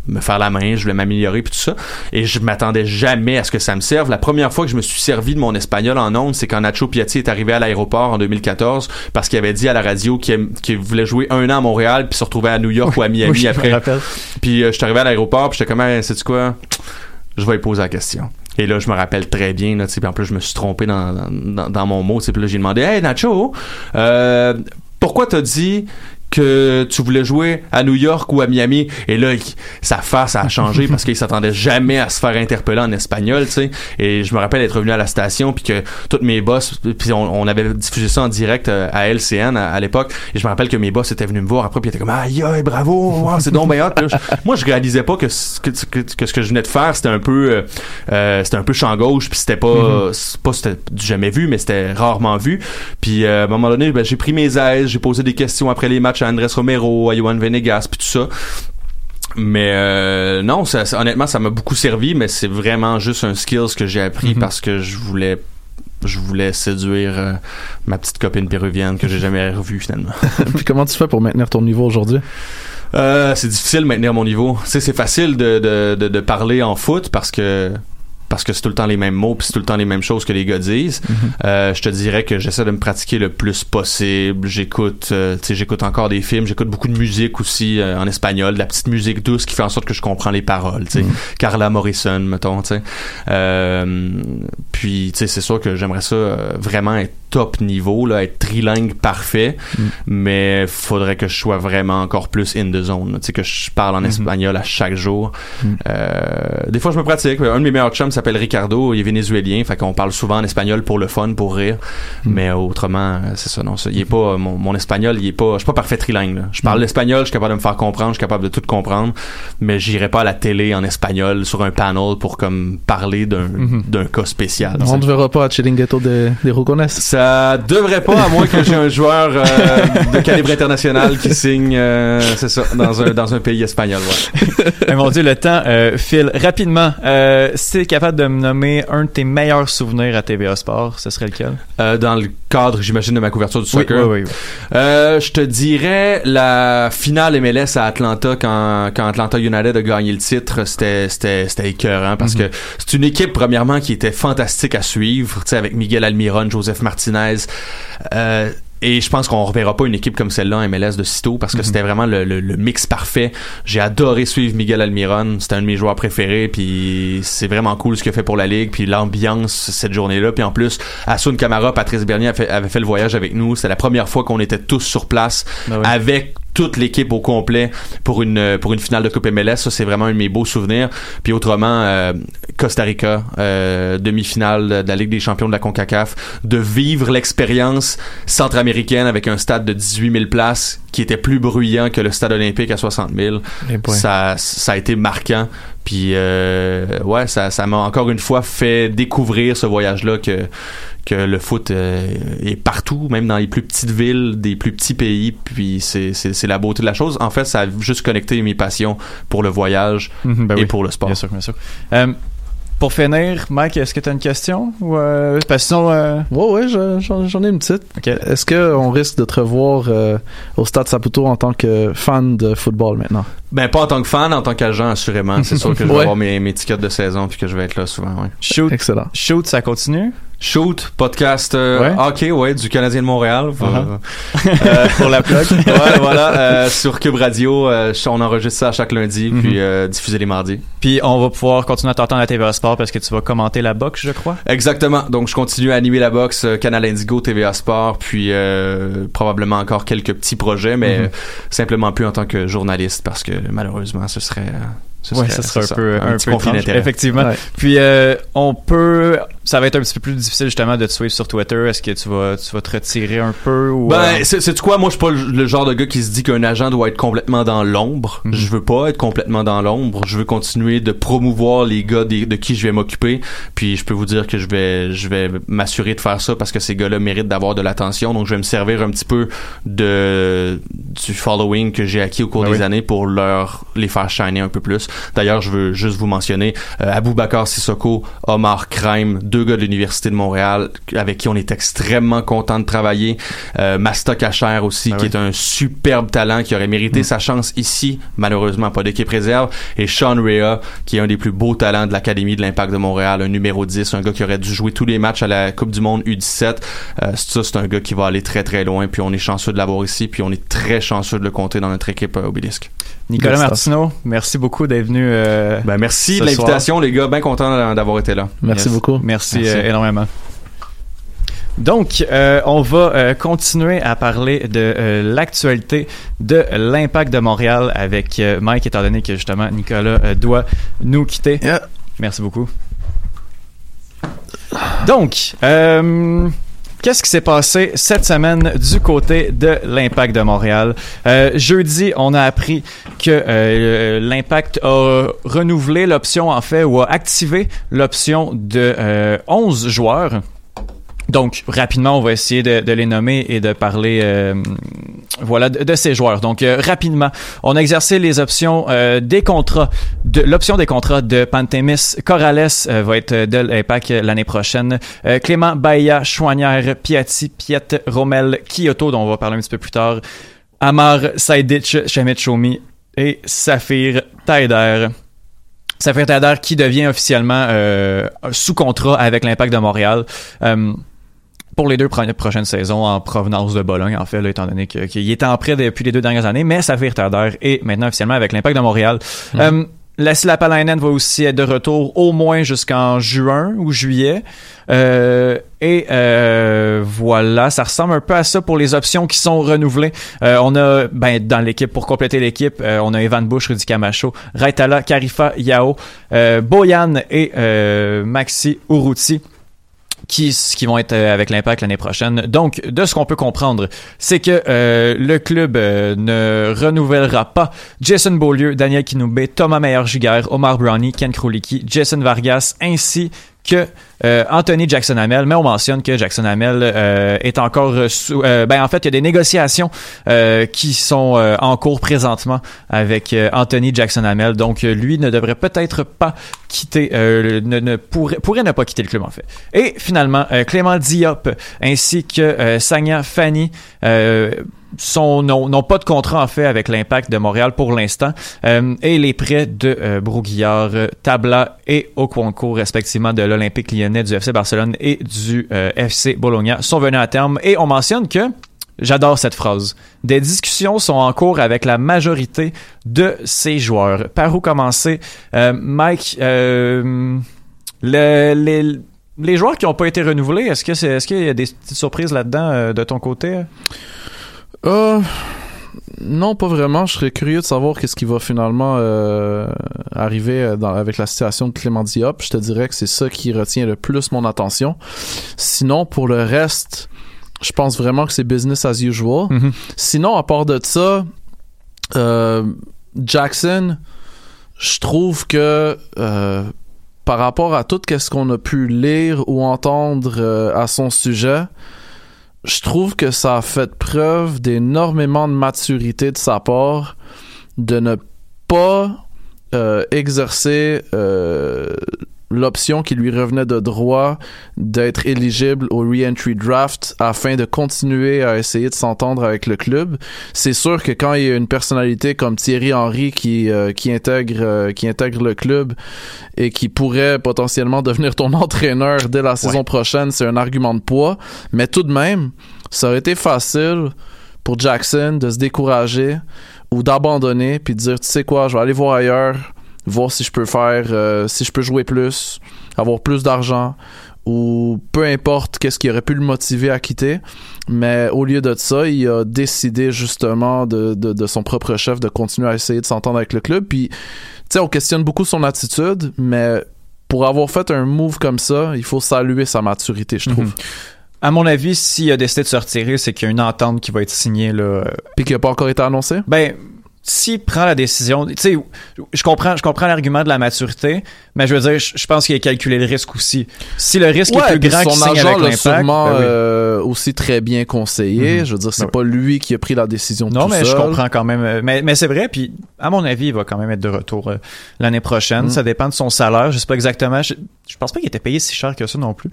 me faire la main, je voulais m'améliorer puis tout ça. Et je m'attendais jamais à ce que ça me serve. La première fois que je me suis servi de mon espagnol en ondes, c'est quand Nacho Piatti est arrivé à l'aéroport en 2014parce qu'il avait dit à la radio qu'il voulait jouer un an à Montréal puis se retrouver à New York ou à Miami Oui, après. Puis euh, je suis arrivé à l'aéroport puis j'étais comme, hey, sais-tu quoi? Je vais lui poser la question. Et là, je me rappelle très bien, là, en plus, je me suis trompé dans, dans, dans mon mot, puis là, j'ai demandé, hey, Nacho, euh, pourquoi t'as dit que tu voulais jouer à New York ou à Miami. Et là il- sa face a changé parce qu'il s'attendait jamais à se faire interpeller en espagnol tu sais. Et je me rappelle être revenu à la station puis que toutes mes boss puis on, on avait diffusé ça en direct euh, à LCN à, à l'époque. Et je me rappelle que mes boss étaient venus me voir après puis étaient comme aïe aïe bravo wow, c'est donc bien hot. Là, je- moi je réalisais pas que, ce- que, que, que ce que je venais de faire c'était un peu euh, euh, c'était un peu champ gauche puis c'était pas c'est pas c'était du jamais vu mais c'était rarement vu. Puis euh, à un moment donné ben, j'ai pris mes aises j'ai posé des questions après les matchs à Andrés Romero à Johan Venegas puis tout ça mais euh, non ça, ça- honnêtement ça m'a beaucoup servi mais c'est vraiment juste un skills que j'ai appris Mhm. parce que je voulais je voulais séduire euh, ma petite copine péruvienne que j'ai jamais revue finalement Puis comment tu fais pour maintenir ton niveau aujourd'hui? euh, c'est difficile de maintenir mon niveau. Tu sais, c'est facile de, de, de, de parler en foot parce que parce que c'est tout le temps les mêmes mots puis c'est tout le temps les mêmes choses que les gars disent. Euh, je te dirais que j'essaie de me pratiquer le plus possible. J'écoute, euh, tu sais, j'écoute encore des films. J'écoute beaucoup de musique aussi euh, en espagnol, de la petite musique douce qui fait en sorte que je comprends les paroles. Tu sais, Carla Morrison, mettons. Tu sais. Puis, tu sais, c'est sûr que j'aimerais ça vraiment être top niveau, là, être trilingue parfait, mais faudrait que je sois vraiment encore plus in the zone. Tu sais, que je parle en espagnol à chaque jour. Euh, des fois, je me pratique. Un de mes meilleurs chums s'appelle Ricardo, il est vénézuélien, fait qu'on parle souvent en espagnol pour le fun, pour rire. Mais autrement, euh, c'est ça, non. Ça, il est pas, mon, mon espagnol, il est pas, je suis pas parfait trilingue. là. Je parle l'espagnol, je suis capable de me faire comprendre, je suis capable de tout comprendre, mais j'irai pas à la télé en espagnol sur un panel pour comme parler d'un d'un cas spécial. On ne te verra pas à Chiringuito de, des Roucones. Ça devrait pas, à moins que j'ai un joueur euh, de calibre international qui signe, euh, c'est ça, dans un, dans un pays espagnol. Ouais. Eh, mon Dieu, le temps euh, file rapidement. Euh, si t'es capable de me nommer un de tes meilleurs souvenirs à TVA Sport, ce serait lequel? Euh, dans le cadre, j'imagine, de ma couverture du soccer. Oui, oui, oui. Euh, je te dirais la finale MLS à Atlanta quand, quand Atlanta United a gagné le titre, c'était c'était c'était écœurant parce que c'est une équipe premièrement qui était fantastique à suivre, tu sais avec Miguel Almiron, Joseph Martinez. Euh, et je pense qu'on reverra pas une équipe comme celle-là en MLS de sitôt parce que c'était vraiment le, le- le mix parfait. J'ai adoré suivre Miguel Almiron, c'était un de mes joueurs préférés puis c'est vraiment cool ce qu'il a fait pour la ligue puis l'ambiance cette journée-là puis en plus Asun Camara, Patrice Bernier avait fait, avait fait le voyage avec nous, c'était la première fois qu'on était tous sur place Ben oui. avec toute l'équipe au complet pour une pour une finale de Coupe MLS ça c'est vraiment un de mes beaux souvenirs. Puis autrement euh, Costa Rica euh, demi-finale de la Ligue des champions de la CONCACAF de vivre l'expérience centra-américaine avec un stade de 18 000 places qui était plus bruyant que le stade olympique à 60 000 Eh boy. ça ça a été marquant Puis euh, ouais, ça ça m'a encore une fois fait découvrir ce voyage-là que que le foot euh, est partout, même dans les plus petites villes, des plus petits pays. Puis c'est c'est c'est la beauté de la chose. En fait, ça a juste connecté mes passions pour le voyage Mhm, ben et oui. pour le sport. Bien sûr, bien sûr. Euh, pour finir, Mike, est-ce que tu as une question? Ou, euh, parce que sinon, euh, Ouais, ouais, je- j'en j'en ai une petite. Est-ce qu'on risque de te revoir euh, au Stade Saputo en tant que fan de football maintenant? Ben pas en tant que fan, en tant qu'agent assurément. C'est sûr que je vais Ouais. avoir mes, mes tickets de saison puis que je vais être là souvent. Ouais. shoot, Excellent. shoot, ça continue? Shoot, podcast euh, Ouais. hockey, ouais, du Canadien de Montréal. Uh-huh. Euh, Pour la plug. ouais, voilà, euh, sur Cube Radio, euh, on enregistre ça chaque lundi, Mhm. puis euh, diffusé les mardis. Puis on va pouvoir continuer à t'entendre à TVA Sport parce que tu vas commenter la boxe, je crois. Exactement. Donc, je continue à animer la boxe, euh, Canal Indigo, TVA Sport, puis euh, probablement encore quelques petits projets, mais Mhm. euh, simplement plus en tant que journaliste parce que malheureusement, ce serait. euh, ce Ouais, serait- ça serait c'est un peu, un petit peu conflit étrange, d'intérêts. Effectivement. Ouais. Puis euh, on peut, ça va être un petit peu plus difficile justement de te suivre sur Twitter. Est-ce que tu vas, tu vas te retirer un peu ou Ben, euh, c'est quoi? Moi, je suis pas le, le genre de gars qui se dit qu'un agent doit être complètement dans l'ombre. Mhm. Je veux pas être complètement dans l'ombre. Je veux continuer de promouvoir les gars des- de qui je vais m'occuper. Puis, je peux vous dire que je vais, je vais m'assurer de faire ça parce que ces gars-là méritent d'avoir de l'attention. Donc, je vais me servir un petit peu de du following que j'ai acquis au cours Ben des oui. années pour leur les faire shiner un peu plus. D'ailleurs, je veux juste vous mentionner euh, Aboubacar Sissoko, Omar Crime, deux gars de l'université de Montréal avec qui on est extrêmement content de travailler. Euh, Masta Kacher aussi, Ben qui oui. est un superbe talent qui aurait mérité sa chance ici, malheureusement pas d'équipe réserve. Et Sean Rea, qui est un des plus beaux talents de l'Académie de l'Impact de Montréal, un numéro 10, un gars qui aurait dû jouer tous les matchs à la Coupe du Monde U17. Euh, ça, c'est un gars qui va aller très très loin, puis on est chanceux de l'avoir ici, puis on est très chanceux de le compter dans notre équipe euh, Obélisque. Nicolas. Martineau, merci beaucoup d'être venu. euh, Ben merci Ce de l'invitation, les gars. Bien content d'avoir été là. Merci Yes. beaucoup. Merci, Merci. euh, énormément. Donc, euh, on va euh, continuer à parler de euh, l'actualité de l'impact de Montréal avec euh, Mike, étant donné que justement Nicolas euh, doit nous quitter. Yeah. Merci beaucoup. Donc, euh, Qu'est-ce qui s'est passé cette semaine du côté de l'Impact de Montréal? Euh, jeudi, on a appris que euh, l'Impact a renouvelé l'option, en fait, ou a activé l'option de euh, 11 joueurs. Donc, rapidement, on va essayer de, de les nommer et de parler euh, voilà, de, de ces joueurs. Donc, euh, rapidement, on a exercé les options euh, des contrats. De, l'option des contrats de Pantémis Corrales euh, va être de l'Impact l'année prochaine. Euh, Clément Baïa, Chouanière, Piatti, Piet, Rommel, Kyoto, dont on va parler un petit peu plus tard. Amar Saidic, Shamit Choumi et Saphir Taider. Saphir Taider qui devient officiellement euh, sous contrat avec l'Impact de Montréal. Euh, pour les deux pro- prochaines saisons en provenance de Bologne, en fait, là, étant donné qu'il était en prêt depuis les deux dernières années, mais Saphir Taider est maintenant officiellement avec l'Impact de Montréal. Euh, Lassie Lapalainen va aussi être de retour au moins jusqu'en juin ou juillet. Euh, et euh, voilà, ça ressemble un peu à ça pour les options qui sont renouvelées. Euh, on a, ben, dans l'équipe, pour compléter l'équipe, euh, on a Evan Bush, Rudy Camacho, Raitala, Karifa, Yao, euh, Boyan et euh, Maxi Uruti qui, vont être euh, avec l'impact l'année prochaine. Donc, de ce qu'on peut comprendre, c'est que euh, le club euh, ne renouvellera pas Jason Beaulieu, Daniel Kinoubé, Thomas Meyer-Giguère, Omar Brownie, Ken Kroliki, Jason Vargas, ainsi que euh, Anthony Jackson Hamel, mais on mentionne que Jackson Hamel euh, est encore sous. euh, ben en fait, il y a des négociations euh, qui sont euh, en cours présentement avec euh, Anthony Jackson Hamel, donc lui ne devrait peut-être pas quitter, euh, ne, ne pourrait, pourrait ne pas quitter le club en fait. Et finalement, Clément Diop ainsi que Sanya Fanny. N'ont pas de contrat en fait avec l'Impact de Montréal pour l'instant Euh, et les prêts de euh, euh, Tabla et Okonkwo respectivement de l'Olympique Lyonnais, du FC Barcelone et du euh, FC Bologna sont venus à terme et on mentionne que J'adore cette phrase. Des discussions sont en cours avec la majorité de ces joueurs. Par où commencer? Mike, le- les, les joueurs qui n'ont pas été renouvelés, est-ce que c'est, est-ce qu'il y a des petites surprises là-dedans de ton côté? Euh, non, pas vraiment. Je serais curieux de savoir qu'est-ce qui va finalement euh, arriver euh, dans- avec la situation de Clément Diop. Je te dirais que c'est ça qui retient le plus mon attention. Sinon, pour le reste, je pense vraiment que c'est business as usual. Mhm. Sinon, à part de ça, euh, Jackson, je trouve que euh, par rapport à tout ce qu'on a pu lire ou entendre à son sujet, je trouve que ça a fait preuve d'énormément de maturité de sa part de ne pas euh, exercer euh, l'option qui lui revenait de droit d'être éligible au re-entry draft afin de continuer à essayer de s'entendre avec le club. C'est sûr que quand il y a une personnalité comme Thierry Henry qui euh, qui intègre euh, qui intègre le club et qui pourrait potentiellement devenir ton entraîneur dès la saison prochaine, c'est un argument de poids, mais tout de même, ça aurait été facile pour Jackson de se décourager ou d'abandonner puis de dire tu sais quoi, je vais aller voir ailleurs voir si je peux faire, euh, si je peux jouer plus, avoir plus d'argent ou peu importe qu'est-ce qui aurait pu le motiver à quitter. Mais au lieu de ça, il a décidé justement de, de, de son propre chef de continuer à essayer de s'entendre avec le club. Puis, tu sais, on questionne beaucoup son attitude, mais pour avoir fait un move comme ça, il faut saluer sa maturité, je trouve. À mon avis, s'il a décidé de se retirer, c'est qu'il y a une entente qui va être signée là. Puis qui n'a pas encore été annoncée? Ben, s'il prend la décision, tu sais, je comprends, je comprends l'argument de la maturité, mais je veux dire, je, je pense qu'il a calculé le risque aussi. Si le risque Ouais, est plus grand qu'il signe avec l'impact, sûrement ben oui. euh, aussi très bien conseillé. Mhm. Je veux dire, c'est Ben pas lui qui a pris la décision Non, tout mais je comprends quand même. euh, Mais, mais c'est vrai, puis à mon avis, il va quand même être de retour euh, l'année prochaine. Mm. Ça dépend de son salaire. Je sais pas exactement. Je, je pense pas qu'il était payé si cher que ça non plus.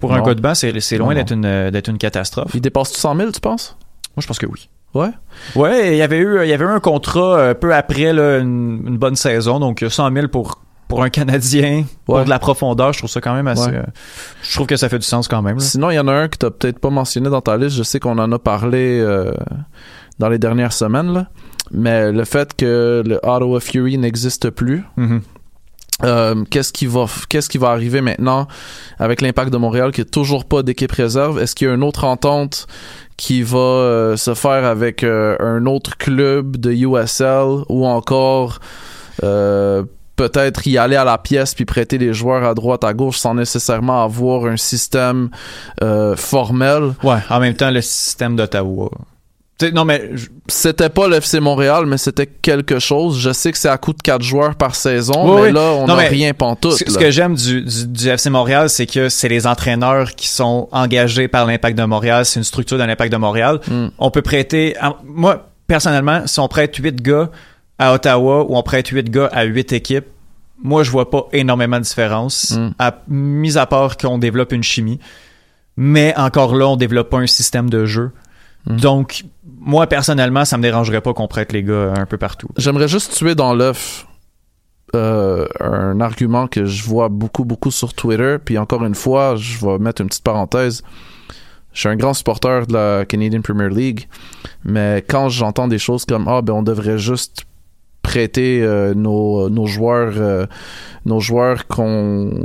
Pour un gars de banc, c'est loin d'être une, d'être une catastrophe. Il dépasse 100 000, tu penses? Moi, je pense que oui. Ouais? Ouais, il y avait eu, il y avait eu un contrat euh, peu après là, une, une bonne saison, donc euh, 100 000 pour pour un Canadien, pour de la profondeur, je trouve ça quand même assez. Ouais. euh, je trouve que ça fait du sens quand même. là. Sinon, il y en a un que t'as peut-être pas mentionné dans ta liste. Je sais qu'on en a parlé euh, dans les dernières semaines, là. Mais le fait que le Ottawa Fury n'existe plus, Mhm. Euh, qu'est-ce qui va qu'est-ce qui va arriver maintenant avec l'impact de Montréal qui est toujours pas d'équipe réserve? Est-ce qu'il y a une autre entente qui va euh, se faire avec euh, un autre club de USL ou encore peut-être y aller à la pièce puis prêter les joueurs à droite à gauche sans nécessairement avoir un système formel? Ouais, en même temps, le système d'Ottawa. Non, mais C'était pas le FC Montréal, mais c'était quelque chose. Je sais que c'est à coût de quatre joueurs par saison, Oui, mais oui. là, on n'a rien pantoute. ce, ce que j'aime du, du, du FC Montréal, c'est que c'est les entraîneurs qui sont engagés par l'Impact de Montréal. C'est une structure de l'Impact de Montréal. Mm. On peut prêter. à- moi, personnellement, si on prête 8 gars à Ottawa ou on prête 8 gars à 8 équipes, moi, je vois pas énormément de différence, Mm. à, mis à part qu'on développe une chimie. Mais encore là, on développe pas un système de jeu. Mm. Donc, moi, personnellement, ça me dérangerait pas qu'on prête les gars un peu partout. J'aimerais juste tuer dans l'œuf euh, un argument que je vois beaucoup, beaucoup sur Twitter. Puis encore une fois, je vais mettre une petite parenthèse. Je suis un grand supporter de la Canadian Premier League, mais quand j'entends des choses comme ah ben on devrait juste prêter euh, nos, joueurs euh, nos joueurs qu'on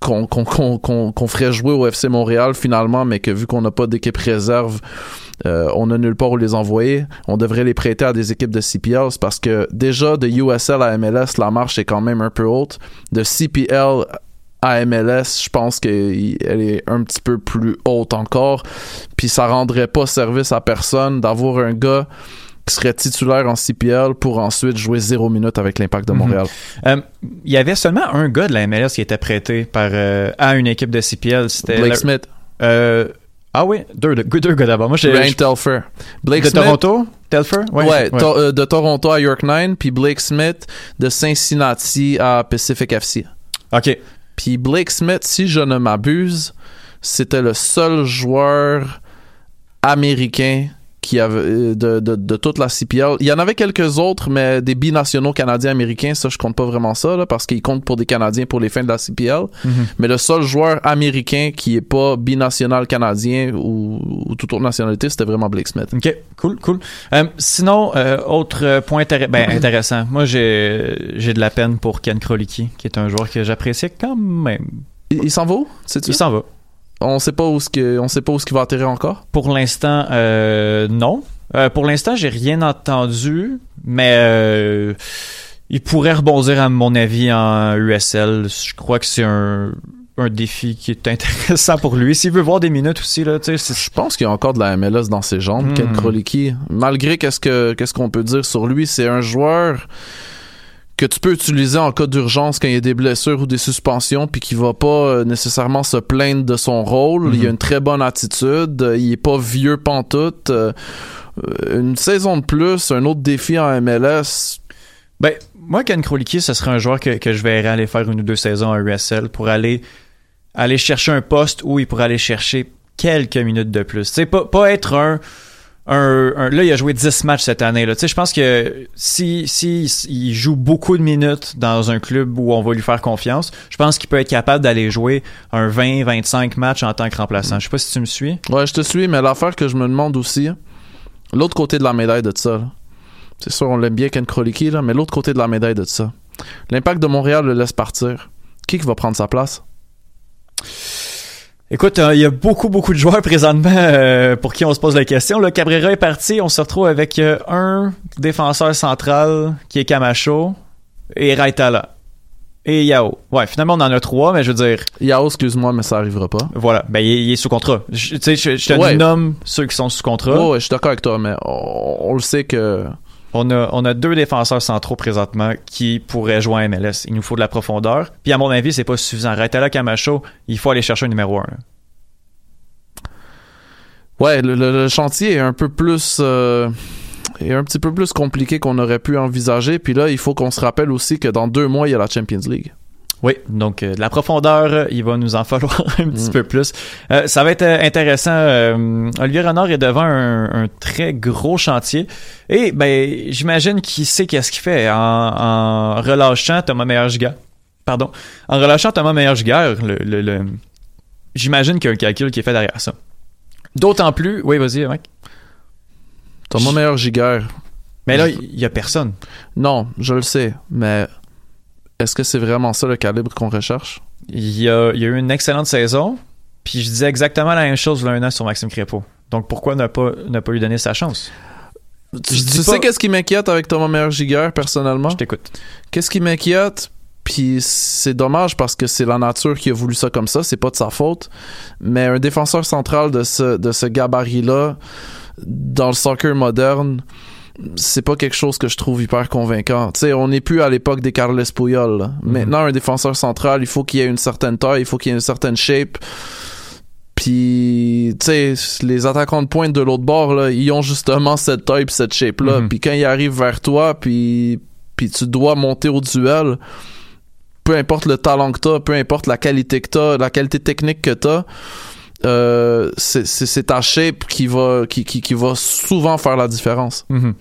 qu'on ferait jouer au FC Montréal finalement, mais que vu qu'on n'a pas d'équipe réserve, euh, on n'a nulle part où les envoyer. On devrait les prêter à des équipes de CPL parce que déjà de USL à MLS, la marche est quand même un peu haute. De CPL à MLS, je pense qu'elle est un petit peu plus haute encore. Puis ça rendrait pas service à personne d'avoir un gars qui serait titulaire en CPL pour ensuite jouer zéro minute avec l'impact de Mhm. Montréal. Euh, Il y avait seulement un gars de la MLS qui était prêté par euh, à une équipe de CPL. C'était Blake Smith, euh, ah oui, deux, deux, deux gars d'abord. Moi, j'ai Ryan Telfer. Blake de Smith, Toronto, Telfer? Ouais, to- euh, de Toronto à York 9, puis Blake Smith de Cincinnati à Pacific FC. Ok. Puis Blake Smith, si je ne m'abuse, c'était le seul joueur américain qui avait euh, de, de, de toute la CPL. Il y en avait quelques autres, mais des binationaux canadiens américains, ça je compte pas vraiment ça là, parce qu'ils comptent pour des Canadiens pour les fins de la CPL. Mhm. Mais le seul joueur américain qui est pas binational canadien ou, ou toute autre nationalité, c'était vraiment Blake Smith. Ok, cool, cool. Euh, sinon, euh, autre point intér- ben, intéressant. Moi, j'ai de la peine pour Ken Krolicki, qui est un joueur que j'apprécie quand même. Il, il s'en va? Il s'en va. On sait pas où ce que, on sait pas où ce qu'il va atterrir encore? Pour l'instant, euh, non. Euh, pour l'instant, j'ai rien entendu, mais euh, il pourrait rebondir, à mon avis, en USL. Je crois que c'est un, un défi qui est intéressant pour lui. S'il veut voir des minutes aussi, là, tu sais, c'est- Je pense qu'il y a encore de la MLS dans ses jambes, Hmm. Ken Krolicki. Malgré qu'est-ce que qu'est-ce qu'on peut dire sur lui, c'est un joueur que tu peux utiliser en cas d'urgence quand il y a des blessures ou des suspensions, puis qui va pas euh, nécessairement se plaindre de son rôle. Il a une très bonne attitude, euh, il est pas vieux pantoute. Euh, une saison de plus, un autre défi en MLS. Ben, moi, Ken Krolicki, ce serait un joueur que, que je verrais aller faire une ou deux saisons en USL pour aller, aller chercher un poste où il pourrait aller chercher quelques minutes de plus. Tu sais, pas, pas être un, un, un- là, il a joué 10 matchs cette année. Là. Tu sais, je pense que si, si il joue beaucoup de minutes dans un club où on va lui faire confiance, je pense qu'il peut être capable d'aller jouer un 20-25 matchs en tant que remplaçant. Je sais pas si tu me suis. Ouais, je te suis, mais l'affaire que je me demande aussi, l'autre côté de la médaille de ça, c'est sûr, on l'aime bien Ken Krolicki, là, mais l'autre côté de la médaille de ça, l'impact de Montréal le laisse partir. Qui qui va prendre sa place? Écoute, euh, il y a beaucoup, beaucoup de joueurs présentement euh, pour qui on se pose la question. Là, Cabrera est parti, on se retrouve avec euh, un défenseur central qui est Camacho et Raitala. Et Yao. Ouais, finalement, on en a trois, mais je veux dire... Yao, excuse-moi, mais ça arrivera pas. Voilà, ben il, est- il est sous contrat. Je- Tu sais, je, je te Ouais. nomme ceux qui sont sous contrat. Ouais, ouais, je suis d'accord avec toi, mais on, on le sait que... On a, deux défenseurs centraux présentement qui pourraient jouer à MLS. Il nous faut de la profondeur. Puis à mon avis, c'est pas suffisant. Raitala Camacho, il faut aller chercher un numéro un. là. Ouais, le, le- le chantier est un peu plus... euh, est un petit peu plus compliqué qu'on aurait pu envisager. Puis là, il faut qu'on se rappelle aussi que dans deux mois, il y a la Champions League. Oui, donc euh, de la profondeur, euh, il va nous en falloir un petit Mm. peu plus. Euh, ça va être intéressant. Euh, Olivier Renard est devant un, un très gros chantier. Et ben, j'imagine qu'il sait qu'est-ce qu'il fait en, en relâchant Thomas Meyer-Giga. Pardon. En relâchant Thomas Meyer-Giga, le, le- le- j'imagine qu'il y a un calcul qui est fait derrière ça. D'autant plus... Oui, vas-y, mec. Thomas meilleur gigueur. Mais là, il y a personne. Non, je le sais, mais est-ce que c'est vraiment ça le calibre qu'on recherche? Il y a, il y a eu une excellente saison, puis je disais exactement la même chose il y a un an sur Maxime Crépeau. Donc pourquoi ne pas, ne pas lui donner sa chance? Tu, sais qu'est-ce qui m'inquiète avec Thomas meilleur gigueur personnellement? Je t'écoute. Qu'est-ce qui m'inquiète? Puis c'est dommage parce que c'est la nature qui a voulu ça comme ça, c'est pas de sa faute. Mais un défenseur central de ce, de ce gabarit-là, dans le soccer moderne, c'est pas quelque chose que je trouve hyper convaincant. Tu sais, on n'est plus à l'époque des Carles Puyol. là. Maintenant, un défenseur central, il faut qu'il ait une certaine taille, il faut qu'il ait une certaine shape. Puis, tu sais, les attaquants de pointe de l'autre bord, là, ils ont justement cette taille pis cette shape-là. Mhm. Puis quand ils arrivent vers toi, puis, puis tu dois monter au duel, peu importe le talent que t'as, peu importe la qualité que t'as, la qualité technique que t'as, euh, c'est ta shape qui va, qui, qui, qui va souvent faire la différence. Mhm.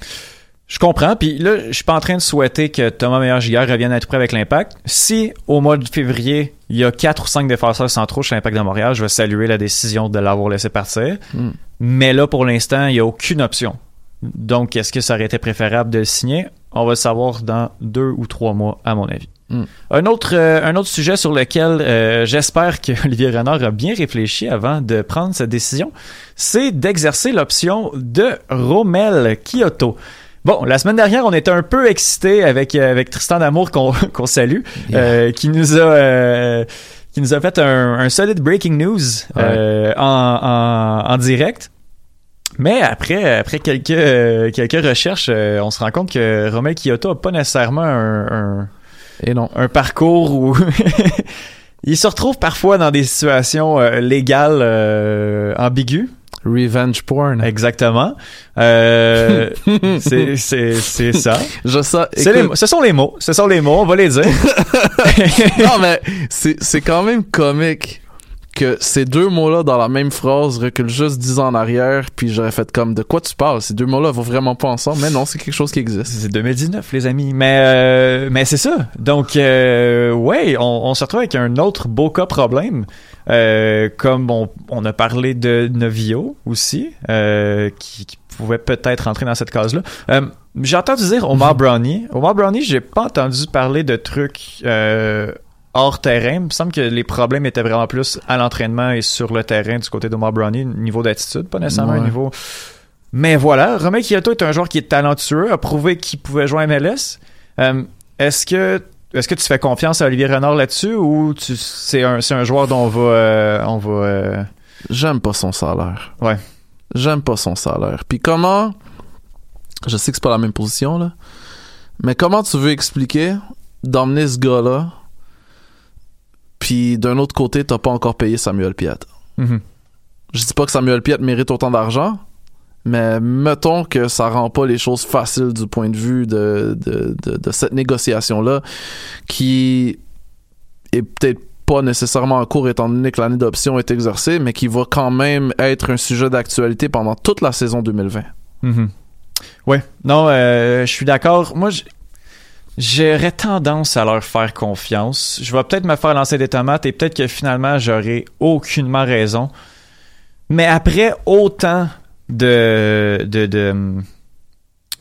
Je comprends. Puis là, je suis pas en train de souhaiter que Thomas Meyer-Giguère revienne à tout près avec l'impact. Si au mois de février, il y a quatre ou cinq défenseurs centraux chez l'impact de Montréal, je vais saluer la décision de l'avoir laissé partir. Mm. Mais là, pour l'instant, il n'y a aucune option. Donc, est-ce que ça aurait été préférable de le signer? On va le savoir dans deux ou trois mois, à mon avis. Mm. Un, autre, euh, un autre sujet sur lequel euh, j'espère que Olivier Renard a bien réfléchi avant de prendre cette décision, c'est d'exercer l'option de Romel Kyoto. Bon, la semaine dernière, on était un peu excités avec, euh, avec Tristan D'Amour qu'on qu'on salue, euh, qui nous a... euh, qui nous a fait un, un solide breaking news euh, en, en, en direct. Mais après, après quelques, quelques recherches, euh, on se rend compte que Romel Kyoto a pas nécessairement un, un, Et non. un parcours où il se retrouve parfois dans des situations euh, légales euh, ambiguës. Revenge porn. Exactement. Euh, c'est ça. Je mots- ce sont les mots. Ce sont les mots. On va les dire. non, mais c'est quand même comique que ces deux mots-là dans la même phrase reculent juste dix ans en arrière, puis j'aurais fait comme de quoi tu parles? Ces deux mots-là vont vraiment pas ensemble, mais non, c'est quelque chose qui existe. C'est 2019, les amis. Mais euh, mais c'est ça. Donc euh, ouais, on, on se retrouve avec un autre beau cas problème. Euh, comme on, on a parlé de Novio aussi, euh, qui, qui pouvait peut-être rentrer dans cette case-là. Euh, j'ai entendu dire Omar Brownie. Omar Brownie, j'ai pas entendu parler de trucs euh, hors terrain. Il me semble que les problèmes étaient vraiment plus à l'entraînement et sur le terrain du côté d'Omar Brownie, niveau d'attitude, pas nécessairement Ouais. niveau. Mais voilà, Romain Kyoto est un joueur qui est talentueux, a prouvé qu'il pouvait jouer à MLS. Euh, est-ce que est-ce que tu fais confiance à Olivier Renard là-dessus ou tu c'est un c'est un joueur dont on va euh, on va euh, J'aime pas son salaire. Ouais. J'aime pas son salaire. Puis comment... Je sais que c'est pas la même position, là. Mais comment tu veux expliquer d'emmener ce gars-là, puis d'un autre côté, t'as pas encore payé Samuel Piet? Mhm. Je dis pas que Samuel Piet mérite autant d'argent, mais mettons que ça rend pas les choses faciles du point de vue de, de, de, de cette négociation-là, qui est peut-être pas nécessairement en cours étant donné que l'année d'option est exercée, mais qui va quand même être un sujet d'actualité pendant toute la saison 2020. Mhm. Ouais, non, euh, je suis d'accord. Moi, j'aurais tendance à leur faire confiance. Je vais peut-être me faire lancer des tomates et peut-être que finalement, j'aurai aucunement raison. Mais après autant de, de, de,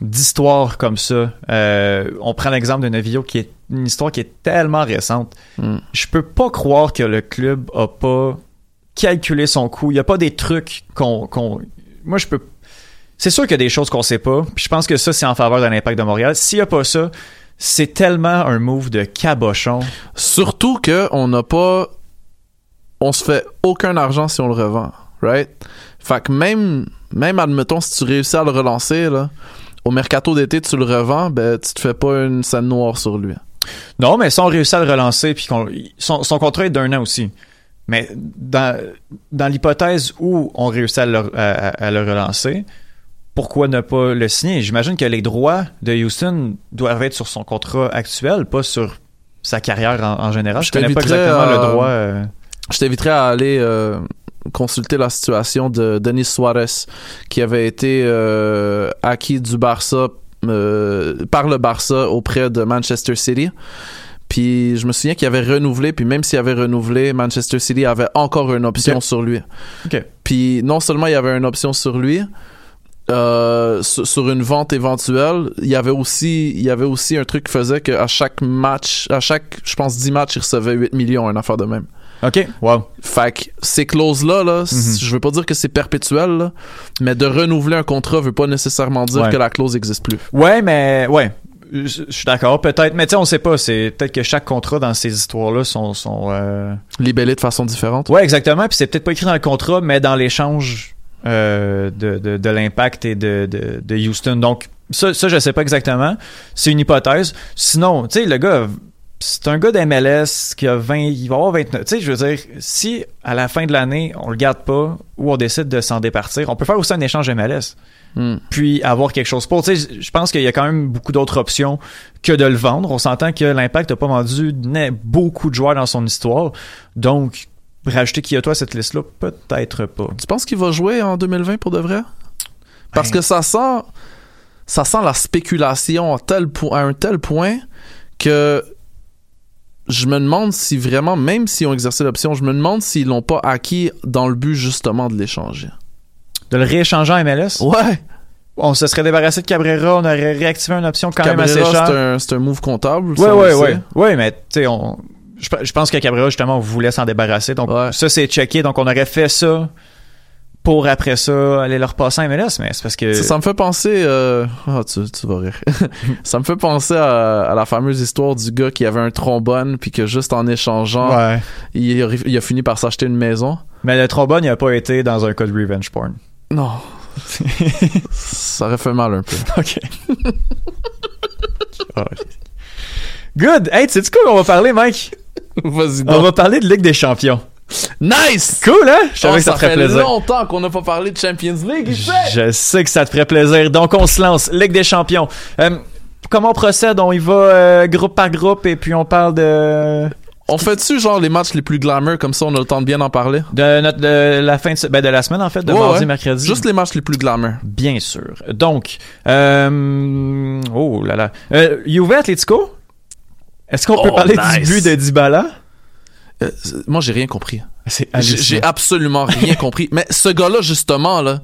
d'histoires comme ça, euh, on prend l'exemple de Novillo qui est une histoire qui est tellement récente. Mm. Je peux pas croire que le club a pas calculé son coût. Il y a pas des trucs qu'on, qu'on... moi je peux c'est sûr qu'il y a des choses qu'on sait pas. Puis je pense que ça, c'est en faveur de l'impact de Montréal. S'il y a pas ça, c'est tellement un move de cabochon. Surtout que on n'a pas. On se fait aucun argent si on le revend, right? Fait que même, même admettons, si tu réussis à le relancer, là, au mercato d'été, tu le revends, ben, tu te fais pas une scène noire sur lui. Non, mais si on réussit à le relancer, puis qu'on, son, son contrat est d'un an aussi. Mais dans, dans l'hypothèse où on réussit à le, à- à le relancer, pourquoi ne pas le signer? J'imagine que les droits de Houston doivent être sur son contrat actuel, pas sur sa carrière en, en général. Je, Je connais pas t'inviterais exactement à- le droit. euh, Je t'inviterais à aller euh, consulter la situation de Denis Suarez, qui avait été euh, acquis du Barça par le Barça auprès de Manchester City. Puis je me souviens qu'il avait renouvelé, puis même s'il avait renouvelé, Manchester City avait encore une option sur lui. Puis non seulement il y avait une option sur lui, euh, sur, sur une vente éventuelle, il y avait aussi il y avait aussi un truc qui faisait qu'à chaque match, à chaque, je pense 10 matchs, il recevait 8 millions, une affaire de même. OK, wow. Fait que ces clauses-là, là, c- je veux pas dire que c'est perpétuel, là, mais de renouveler un contrat veut pas nécessairement dire Ouais. que la clause existe plus. Ouais, mais ouais. Je suis d'accord, peut-être, mais tu sais, on sait pas. C'est peut-être que chaque contrat dans ces histoires-là sont, sont euh, Libellé de façon différente. Ouais, exactement. Puis c'est peut-être pas écrit dans le contrat, mais dans l'échange euh, de, de, de l'impact et de, de, de Houston. Donc, ça, ça, je sais pas exactement. C'est une hypothèse. Sinon, tu sais, le gars, c'est un gars d'MLS qui a 20, il va avoir 29. Tu sais, je veux dire, si à la fin de l'année, on le garde pas ou on décide de s'en départir, on peut faire aussi un échange MLS. Hmm. Puis avoir quelque chose pour. Tu sais, je pense qu'il y a quand même beaucoup d'autres options que de le vendre. On s'entend que l'impact n'a pas vendu beaucoup de joueurs dans son histoire. Donc, rajouter Kyoto à cette liste-là, peut-être pas. Tu penses qu'il va jouer en 2020 pour de vrai? Parce Ben. que ça sent, ça sent la spéculation à, tel po- à un tel point que je me demande si vraiment, même s'ils ont exercé l'option, je me demande s'ils l'ont pas acquis dans le but justement de l'échanger. De le rééchanger en MLS? Ouais! On se serait débarrassé de Cabrera, on aurait réactivé une option quand même assez Cabrera, chère. c'est un, c'est un move comptable. Ouais, ça, on ouais, le ouais. sait. Ouais, mais tu sais, on. Je, pe- je pense que Cabrera, justement, on voulait s'en débarrasser. Donc, ça, c'est checké. Donc, on aurait fait ça pour après ça aller leur passer en MLS. Mais c'est parce que. Ça, ça me fait penser. Euh... ah, tu, tu vas rire. ça me fait penser à, à la fameuse histoire du gars qui avait un trombone puis que juste en échangeant, Ouais. il, a, il a fini par s'acheter une maison. Mais le trombone, il n'a pas été dans un cas de revenge porn. Non. ça aurait fait mal un peu. OK. Good! Hey, tu sais quoi qu'on va parler, Mike? Vas-y On va parler de Ligue des Champions. Nice! Cool, hein? Je savais Oh, que ça te ferait fait longtemps qu'on n'a pas parlé de Champions League, ici. Je sais que ça te ferait plaisir. Donc, on se lance. Ligue des champions. Euh, comment on procède? On y va euh, groupe par groupe et puis on parle de... On fait-tu genre les matchs les plus glamour comme ça on a le temps de bien en parler? De, notre, de la fin de, ben, de la semaine, en fait, de Ouais, mardi, ouais. mercredi. Juste les matchs les plus glamour. Bien sûr. Donc, euh, oh là là. Euh, Juve Atletico? Est-ce qu'on peut Oh, parler nice. du but de Dybala? Euh, moi j'ai rien compris. J'ai absolument rien compris. Mais ce gars-là, justement, là,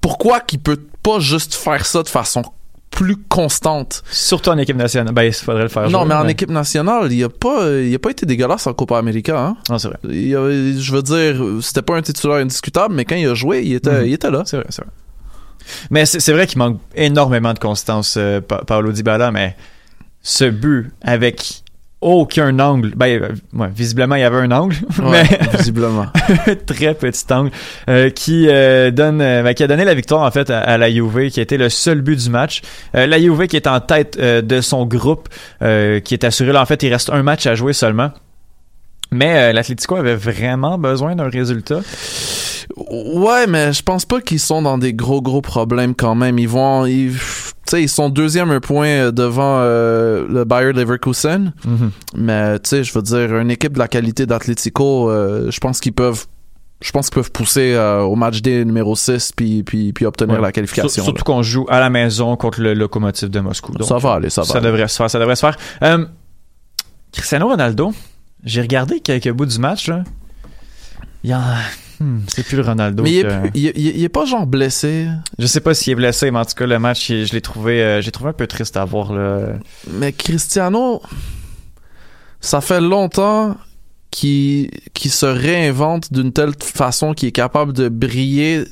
pourquoi qu'il peut pas juste faire ça de façon plus constante? Surtout en équipe nationale. Ben, il faudrait le faire Non, jouer, mais en équipe nationale, il a pas, il a pas été dégueulasse en Copa América, hein? Non, c'est vrai. Il a- je veux dire, c'était pas un titulaire indiscutable, mais quand il a joué, il était, Mhm. il était là. C'est vrai, c'est vrai. Mais c'est vrai qu'il manque énormément de constance, euh, Pa- Paolo Dybala, mais ce but avec aucun angle. Ben, euh, ouais, visiblement, il y avait un angle, Ouais, mais visiblement. très petit angle euh, qui euh, donne, ben, qui a donné la victoire en fait à, à la Juve, qui a été le seul but du match. Euh, la Juve qui est en tête de son groupe, qui est assuré. Là, en fait, il reste un match à jouer seulement. Mais l'Atlético avait vraiment besoin d'un résultat. Ouais, mais je pense pas qu'ils sont dans des gros gros problèmes quand même. Ils vont, ils, sais, ils sont deuxième un point euh, devant euh, le Bayer Leverkusen. Mais tu sais, je veux dire, une équipe de la qualité d'Atlético, euh, je pense qu'ils peuvent, je pense qu'ils peuvent pousser euh, au match D numéro 6 puis puis puis obtenir Ouais. la qualification. Sur- Surtout qu'on joue à la maison contre le locomotive de Moscou. Donc, Ça va aller, ça va aller. devrait se faire, ça devrait se faire. Euh, Cristiano Ronaldo, j'ai regardé quelques bouts du match, là. Il y en... hmm, c'est plus le Ronaldo. Mais il est, que- plus- il, est- il est- il est pas genre blessé. Je sais pas s'il est blessé, mais en tout cas, le match, je l'ai trouvé, euh, j'ai trouvé un peu triste à voir, là. Mais Cristiano, ça fait longtemps qu'il se réinvente d'une telle façon qu'il est capable de briller,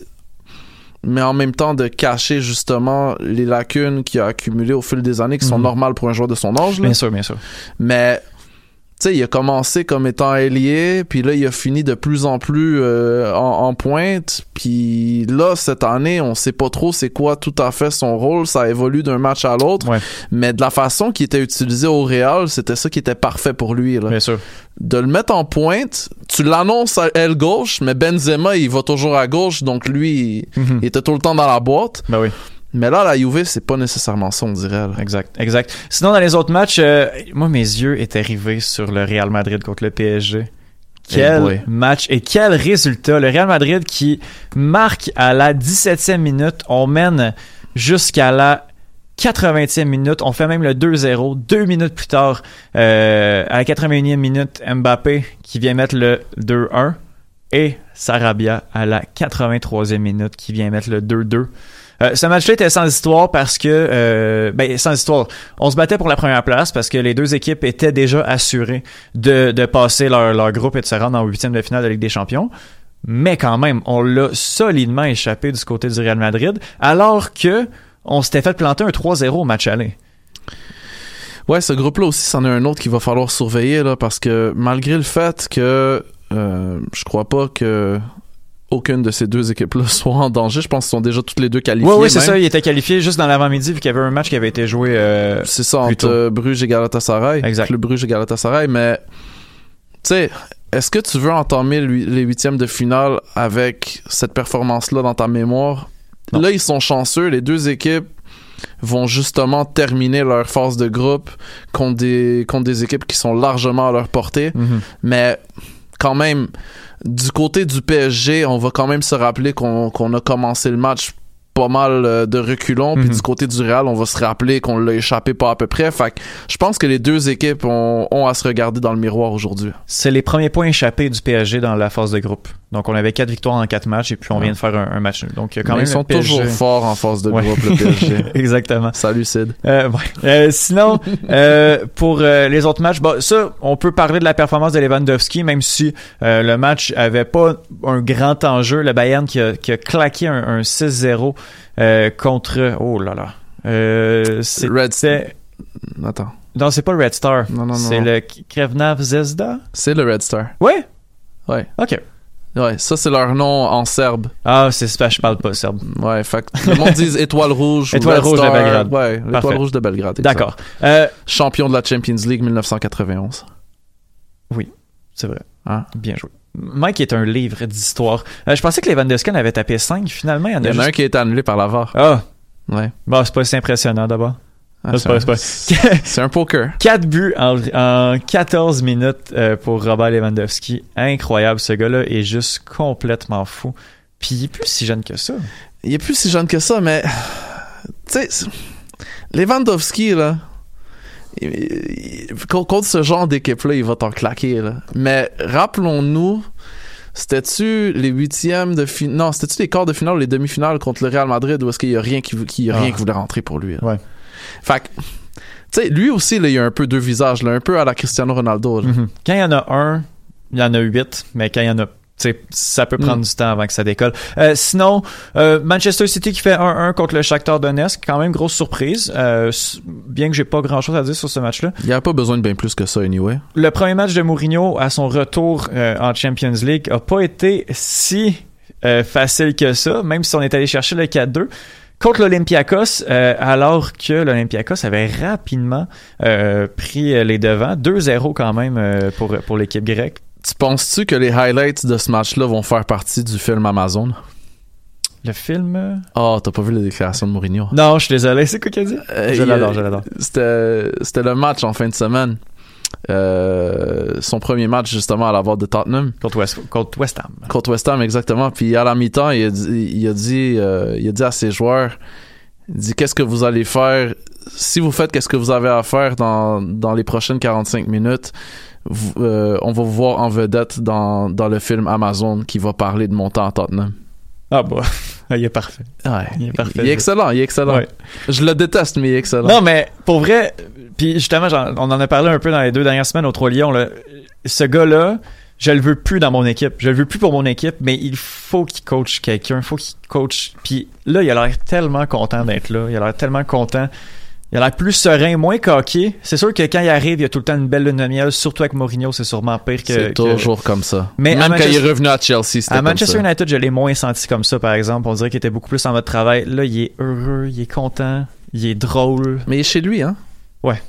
mais en même temps de cacher justement les lacunes qu'il a accumulées au fil des années, qui sont Mhm. normales pour un joueur de son âge. là. Bien sûr, bien sûr. Mais tu sais, il a commencé comme étant ailier, puis là, il a fini de plus en plus euh, en, en pointe. Puis là, cette année, on sait pas trop c'est quoi tout à fait son rôle. Ça évolue d'un match à l'autre. Ouais. Mais de la façon qu'il était utilisé au Real, c'était ça qui était parfait pour lui. Là. Bien sûr. De le mettre en pointe, tu l'annonces à aile gauche, mais Benzema, il va toujours à gauche, donc lui, il, Mhm. il était tout le temps dans la boîte. Ben oui. Mais là, la Juve, c'est pas nécessairement ça, on dirait. là. Exact, exact. Sinon, dans les autres matchs, euh, moi, mes yeux étaient rivés sur le Real Madrid contre le PSG. Quel boy. match et quel résultat. Le Real Madrid qui marque à la 17e minute. On mène jusqu'à la 80e minute. On fait même le 2-0. Deux minutes plus tard, euh, à la 81e minute, Mbappé qui vient mettre le 2-1. Et Sarabia à la 83e minute qui vient mettre le 2-2. Euh, ce match-là était sans histoire parce que, euh, ben, sans histoire. On se battait pour la première place parce que les deux équipes étaient déjà assurées de, de passer leur, leur groupe et de se rendre en huitième de finale de Ligue des Champions. Mais quand même, on l'a solidement échappé du côté du Real Madrid, alors que on s'était fait planter un 3-0 au match aller. Ouais, ce groupe-là aussi, c'en est un autre qu'il va falloir surveiller, là, parce que malgré le fait que euh, je crois pas que aucune de ces deux équipes-là soit en danger, je pense qu'ils sont déjà toutes les deux qualifiées. Oui, oui, c'est ça. Il était qualifié juste dans l'avant-midi vu qu'il y avait un match qui avait été joué. euh, C'est ça, entre tôt. Bruges et Galatasaray. Exact. Le Bruges et Galatasaray, mais tu sais, est-ce que tu veux entamer les huitièmes de finale avec cette performance-là dans ta mémoire? Non. Là, ils sont chanceux. Les deux équipes vont justement terminer leur phase de groupe contre des, contre des équipes qui sont largement à leur portée. mhm. Mais quand même, du côté du PSG, on va quand même se rappeler qu'on a commencé le match pas mal euh, de reculons. Puis Mhm. du côté du Real, on va se rappeler qu'on l'a échappé pas à peu près. Fait que je pense que les deux équipes ont, ont à se regarder dans le miroir aujourd'hui. C'est les premiers points échappés du PSG dans la phase de groupe. Donc, on avait quatre victoires en quatre matchs et puis on vient de faire un, un match nul. Donc, quand Mais même ils sont PSG. toujours forts en phase de Ouais. groupe, le PSG. Exactement. Salut Sid. Euh, ouais. Euh, sinon, euh, pour les autres matchs, bon, ça, on peut parler de la performance de Lewandowski, même si le match avait pas un grand enjeu. Le Bayern qui a, qui a claqué un, un 6-0 euh, contre... Oh là là. Euh, c'était... Attends. Non, c'est pas le Red Star. Non, non, C'est non. le Krevnav Zvezda? C'est le Red Star. Ouais? Ouais. OK. Ouais, ça c'est leur nom en serbe. Ah, c'est ça, je parle pas serbe. Ouais, fait le monde dit Étoile Rouge. ou Étoile Red Rouge de. Belgrade. Ouais, l'Étoile. Rouge de Belgrade. D'accord. Euh, Champion de la Champions League 1991. c'est vrai. Hein? Bien joué. Mike est un livre d'histoire. Euh, je pensais que Lewandowski en avait tapé 5. Finalement, il y en Il a y en a juste un qui été annulé par la VAR. Ah, Ouais. bon, c'est pas si impressionnant d'abord. Ah, c'est un- pas- un poker. 4 buts en, en 14 minutes euh, pour Robert Lewandowski. Incroyable, ce gars-là est juste complètement fou. Puis il est plus si jeune que ça. Il est plus si jeune que ça, mais. Tu sais, Lewandowski, là. Il- Contre ce genre d'équipe-là, il va t'en claquer, là. Mais rappelons-nous. C'était-tu les huitièmes de finale? Non, c'était-tu les quarts de finale ou les demi-finales contre le Real Madrid où est-ce qu'il y a rien qui, qui, y a rien Ah. qui voulait rentrer pour lui? là? Ouais. Fait que, tu sais, lui aussi, là, il a un peu deux visages, là, un peu à la Cristiano Ronaldo. là. Mhm. Quand il y en a un, il y en a 8, mais quand il y en a ça peut prendre du temps avant que ça décolle. Euh, sinon, euh, Manchester City qui fait 1-1 contre le Shakhtar Donetsk, quand même grosse surprise. Euh, bien que j'ai pas grand chose à dire sur ce match-là. Il n'y a pas besoin de bien plus que ça, anyway. Le premier match de Mourinho à son retour euh, en Champions League a pas été si euh, facile que ça, même si on est allé chercher le 4-2 contre l'Olympiakos, euh, alors que l'Olympiakos avait rapidement euh, pris les devants. 2-0 quand même euh, pour, pour l'équipe grecque. Tu penses-tu que les highlights de ce match-là vont faire partie du film Amazon? Le film... Oh, t'as pas vu la déclaration de Mourinho? Non, je suis désolé. C'est quoi qu'il a dit? Euh, je l'adore, je l'adore. C'était, c'était le match en fin de semaine. Euh, son premier match, justement, à la de Tottenham. Contre West, contre West Ham. Contre West Ham, exactement. Puis à la mi-temps, il a dit, il a dit, euh, il a dit à ses joueurs, il dit, qu'est-ce que vous allez faire? Si vous faites qu'est-ce que vous avez à faire dans, dans les prochaines 45 minutes, euh, on va vous voir en vedette dans, dans le film Amazon qui va parler de mon temps à Tottenham. Ah bah, il est parfait. Ouais. Il est parfait. Il est excellent, il est excellent. Ouais. Je le déteste, mais il est excellent. Non, mais pour vrai, puis justement, on en a parlé un peu dans les deux dernières semaines au Trois Lions. là. Ce gars-là, je le veux plus dans mon équipe. Je le veux plus pour mon équipe, mais il faut qu'il coach quelqu'un. Il faut qu'il coach. Puis là, il a l'air tellement content d'être là. Il a l'air tellement content. Il a l'air plus serein, moins coqué. C'est sûr que quand il arrive, il y a tout le temps une belle lune de miel, surtout avec Mourinho, c'est sûrement pire que. c'est que- toujours comme ça. Mais Même quand il est revenu à Chelsea, c'était À comme Manchester ça. United, je l'ai moins senti comme ça, par exemple. On dirait qu'il était beaucoup plus en mode travail. Là, il est heureux, il est content, il est drôle. Mais il est chez lui, hein? Ouais.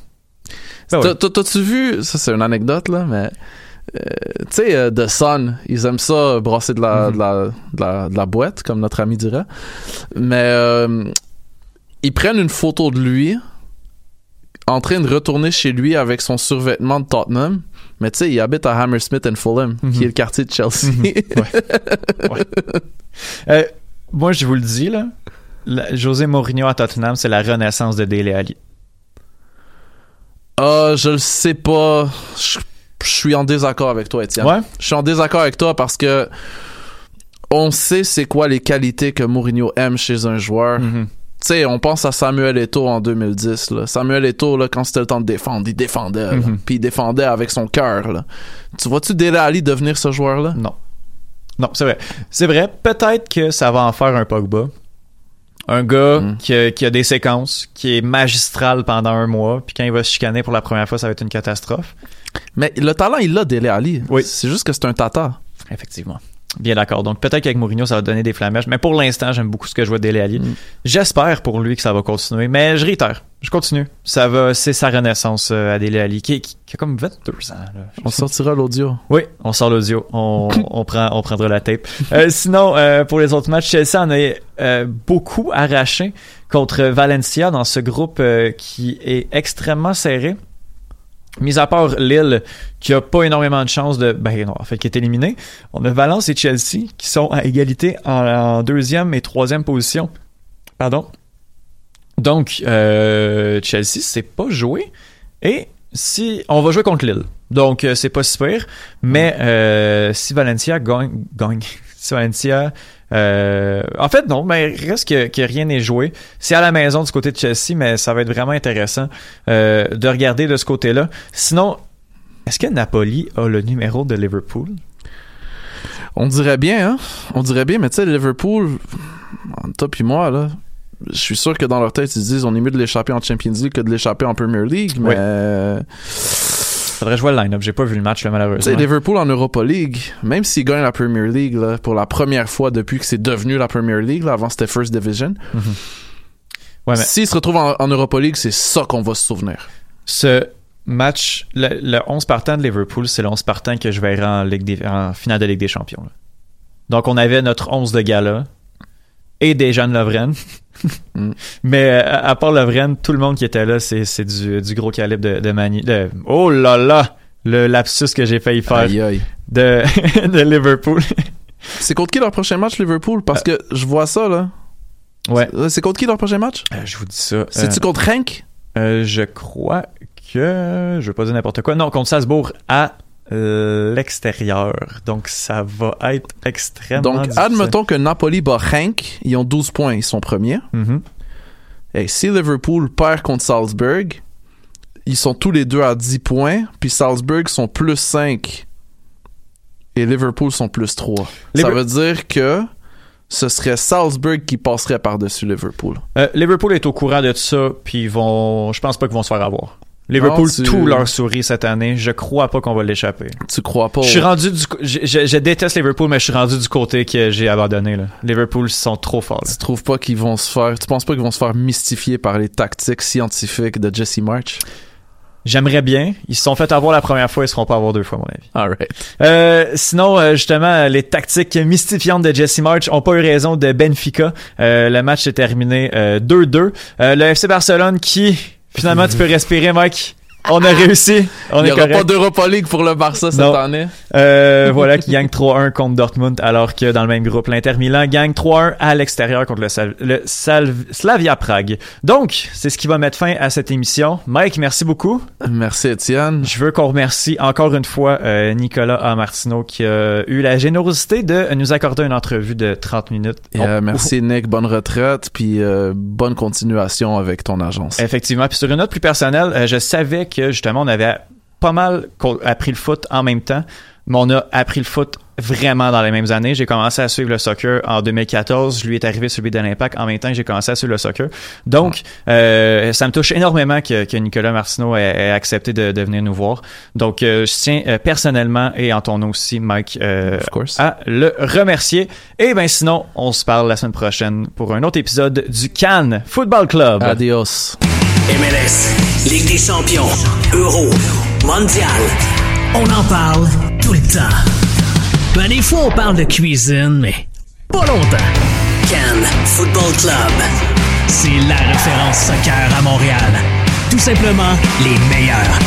Ben ouais. t'as- T'as-tu vu, ça c'est une anecdote là, mais euh, tu sais, euh, The Sun, ils aiment ça brasser de la, Mhm. de, la, de, la, de la boîte, comme notre ami dirait. Mais euh, ils prennent une photo de lui en train de retourner chez lui avec son survêtement de Tottenham. Mais tu sais, il habite à Hammersmith and Fulham, Mhm. qui est le quartier de Chelsea. Euh, moi, je vous le dis, là. la- José Mourinho à Tottenham, c'est la renaissance de Dele Alli. Ah, je le sais pas. Je, je suis en désaccord avec toi, Étienne. Ouais? Je suis en désaccord avec toi parce que on sait c'est quoi les qualités que Mourinho aime chez un joueur. Mhm. Sais, on pense à Samuel Eto'o en 2010. Là. Samuel Eto'o, là, quand c'était le temps de défendre, il défendait. Mhm. Puis il défendait avec son cœur. Tu vois-tu Dele Ali devenir ce joueur-là? Non. Non, c'est vrai. C'est vrai. Peut-être que ça va en faire un Pogba. Un gars Mm. qui, a, qui a des séquences, qui est magistral pendant un mois, puis quand il va se chicaner pour la première fois, ça va être une catastrophe. Mais le talent, il l'a, Dele Ali. Oui. C'est juste que c'est un tata. Effectivement. Bien d'accord. Donc peut-être qu'avec Mourinho, ça va donner des flamèches. Mais pour l'instant, j'aime beaucoup ce que je vois de Dele Alli. Mm. J'espère pour lui que ça va continuer. Mais je réitère. Je continue. Ça va, c'est sa renaissance euh, à Dele Alli, qui, qui- qui a comme 22 ans. Là. On sortira l'audio. Oui, on sort l'audio. On, on, prend, on prendra la tape. Euh, sinon, euh, pour les autres matchs, Chelsea en a euh, beaucoup arraché contre Valencia dans ce groupe qui est extrêmement serré. Mis à part Lille, qui a pas énormément de chances de... Ben non, en fait, qui est éliminé. On a Valence et Chelsea qui sont à égalité en, en deuxième et troisième position. Pardon? Donc, euh, Chelsea, c'est pas joué. Et si... On va jouer contre Lille. Donc, euh, c'est pas si pire. Mais euh, si Valencia gagne... gagne si Valencia... euh, en fait, non, mais reste que, que rien n'est joué. C'est à la maison du côté de Chelsea, mais ça va être vraiment intéressant euh, de regarder de ce côté-là. Sinon, est-ce que Napoli a le numéro de Liverpool? On dirait bien, hein? On dirait bien, mais tu sais, Liverpool, toi puis moi, là, je suis sûr que dans leur tête, ils se disent on est mieux de l'échapper en Champions League que de l'échapper en Premier League, mais Oui. Faudrait jouer le line-up. J'ai pas vu le match, là, tu malheureusement. Liverpool en Europa League, même s'ils gagnent la Premier League là, pour la première fois depuis que c'est devenu la Premier League, là, avant c'était First Division. Ouais, mais s'ils se retrouvent en, en Europa League, c'est ça qu'on va se souvenir. ce match, le, le 11 partant de Liverpool, c'est le 11 partant que je verrai en, Ligue des- en finale de Ligue des Champions. là. Donc, on avait notre 11 de gala et déjà Lovren. Mm. Mais euh, à, à part Lovren, tout le monde qui était là, c'est c'est du, du gros calibre de, de Mani. de- oh là là! Le lapsus que j'ai failli faire Aïe aïe. de, de Liverpool. C'est contre qui leur prochain match, Liverpool? Parce que je vois ça, là. Ouais. C'est- C'est contre qui leur prochain match? Euh, je vous dis ça. C'est-tu Euh, contre Hank? Euh, je crois que je vais pas dire n'importe quoi. Non, contre Salzbourg à euh, l'extérieur. Donc ça va être extrêmement Donc, difficile. admettons que Napoli bat Hank, ils ont 12 points, ils sont premiers. Mhm. Et si Liverpool perd contre Salzburg, ils sont tous les deux à 10 points, puis Salzburg sont plus 5 et Liverpool sont plus 3. Liver- Ça veut dire que ce serait Salzburg qui passerait par-dessus Liverpool. Euh, Liverpool est au courant de ça, puis ils vont. Je pense pas qu'ils vont se faire avoir. Liverpool, Non, tu- tout leur sourit cette année. Je crois pas qu'on va l'échapper. Tu crois pas? Je suis rendu du. Je, je- je déteste Liverpool, mais je suis rendu du côté que j'ai abandonné. Là. Liverpool ils sont trop forts. là. Tu trouves pas qu'ils vont se faire... Tu penses pas qu'ils vont se faire mystifier par les tactiques scientifiques de Jesse March? J'aimerais bien. Ils se sont fait avoir la première fois, ils se feront pas avoir deux fois, à mon avis. Alright. Euh, sinon, euh, justement, les tactiques mystifiantes de Jesse March ont pas eu raison de Benfica. Euh, le match s'est terminé euh, 2-2. Euh, le FC Barcelone qui, finalement, tu peux respirer, Mike. On a réussi. On Il y est aura correct. pas d'Europa League pour le Barça cette Non. année. Euh, voilà, qui gagne 3-1 contre Dortmund, alors que dans le même groupe, l'Inter Milan gagne 3-1 à l'extérieur contre le, Sal- le Salv- Slavia Prague. Donc, c'est ce qui va mettre fin à cette émission. Mike, merci beaucoup. Merci Étienne. Je veux qu'on remercie encore une fois euh, Nicolas A. Martineau qui a eu la générosité de nous accorder une entrevue de 30 minutes. Et, euh, merci Nick, bonne retraite, puis bonne continuation avec ton agence. Effectivement. Puis sur une note plus personnelle, je savais que justement on avait pas mal appris le foot en même temps, mais on a appris le foot vraiment dans les mêmes années. J'ai commencé à suivre le soccer en 2014. Je lui est arrivé celui de l'Impact en même temps que j'ai commencé à suivre le soccer. Donc, euh, ça me touche énormément que, que Nicolas Martineau ait, ait accepté de, de venir nous voir. Donc, euh, je tiens euh, personnellement et en ton nom aussi, Mike, euh, à le remercier. Et ben sinon, on se parle la semaine prochaine pour un autre épisode du Cannes Football Club. Adios. MLS, Ligue des champions, Euro, Mondial. On en parle tout le temps. Ben, des fois, on parle de cuisine, mais pas longtemps. Cannes Football Club. C'est la référence soccer à Montréal. Tout simplement les meilleurs.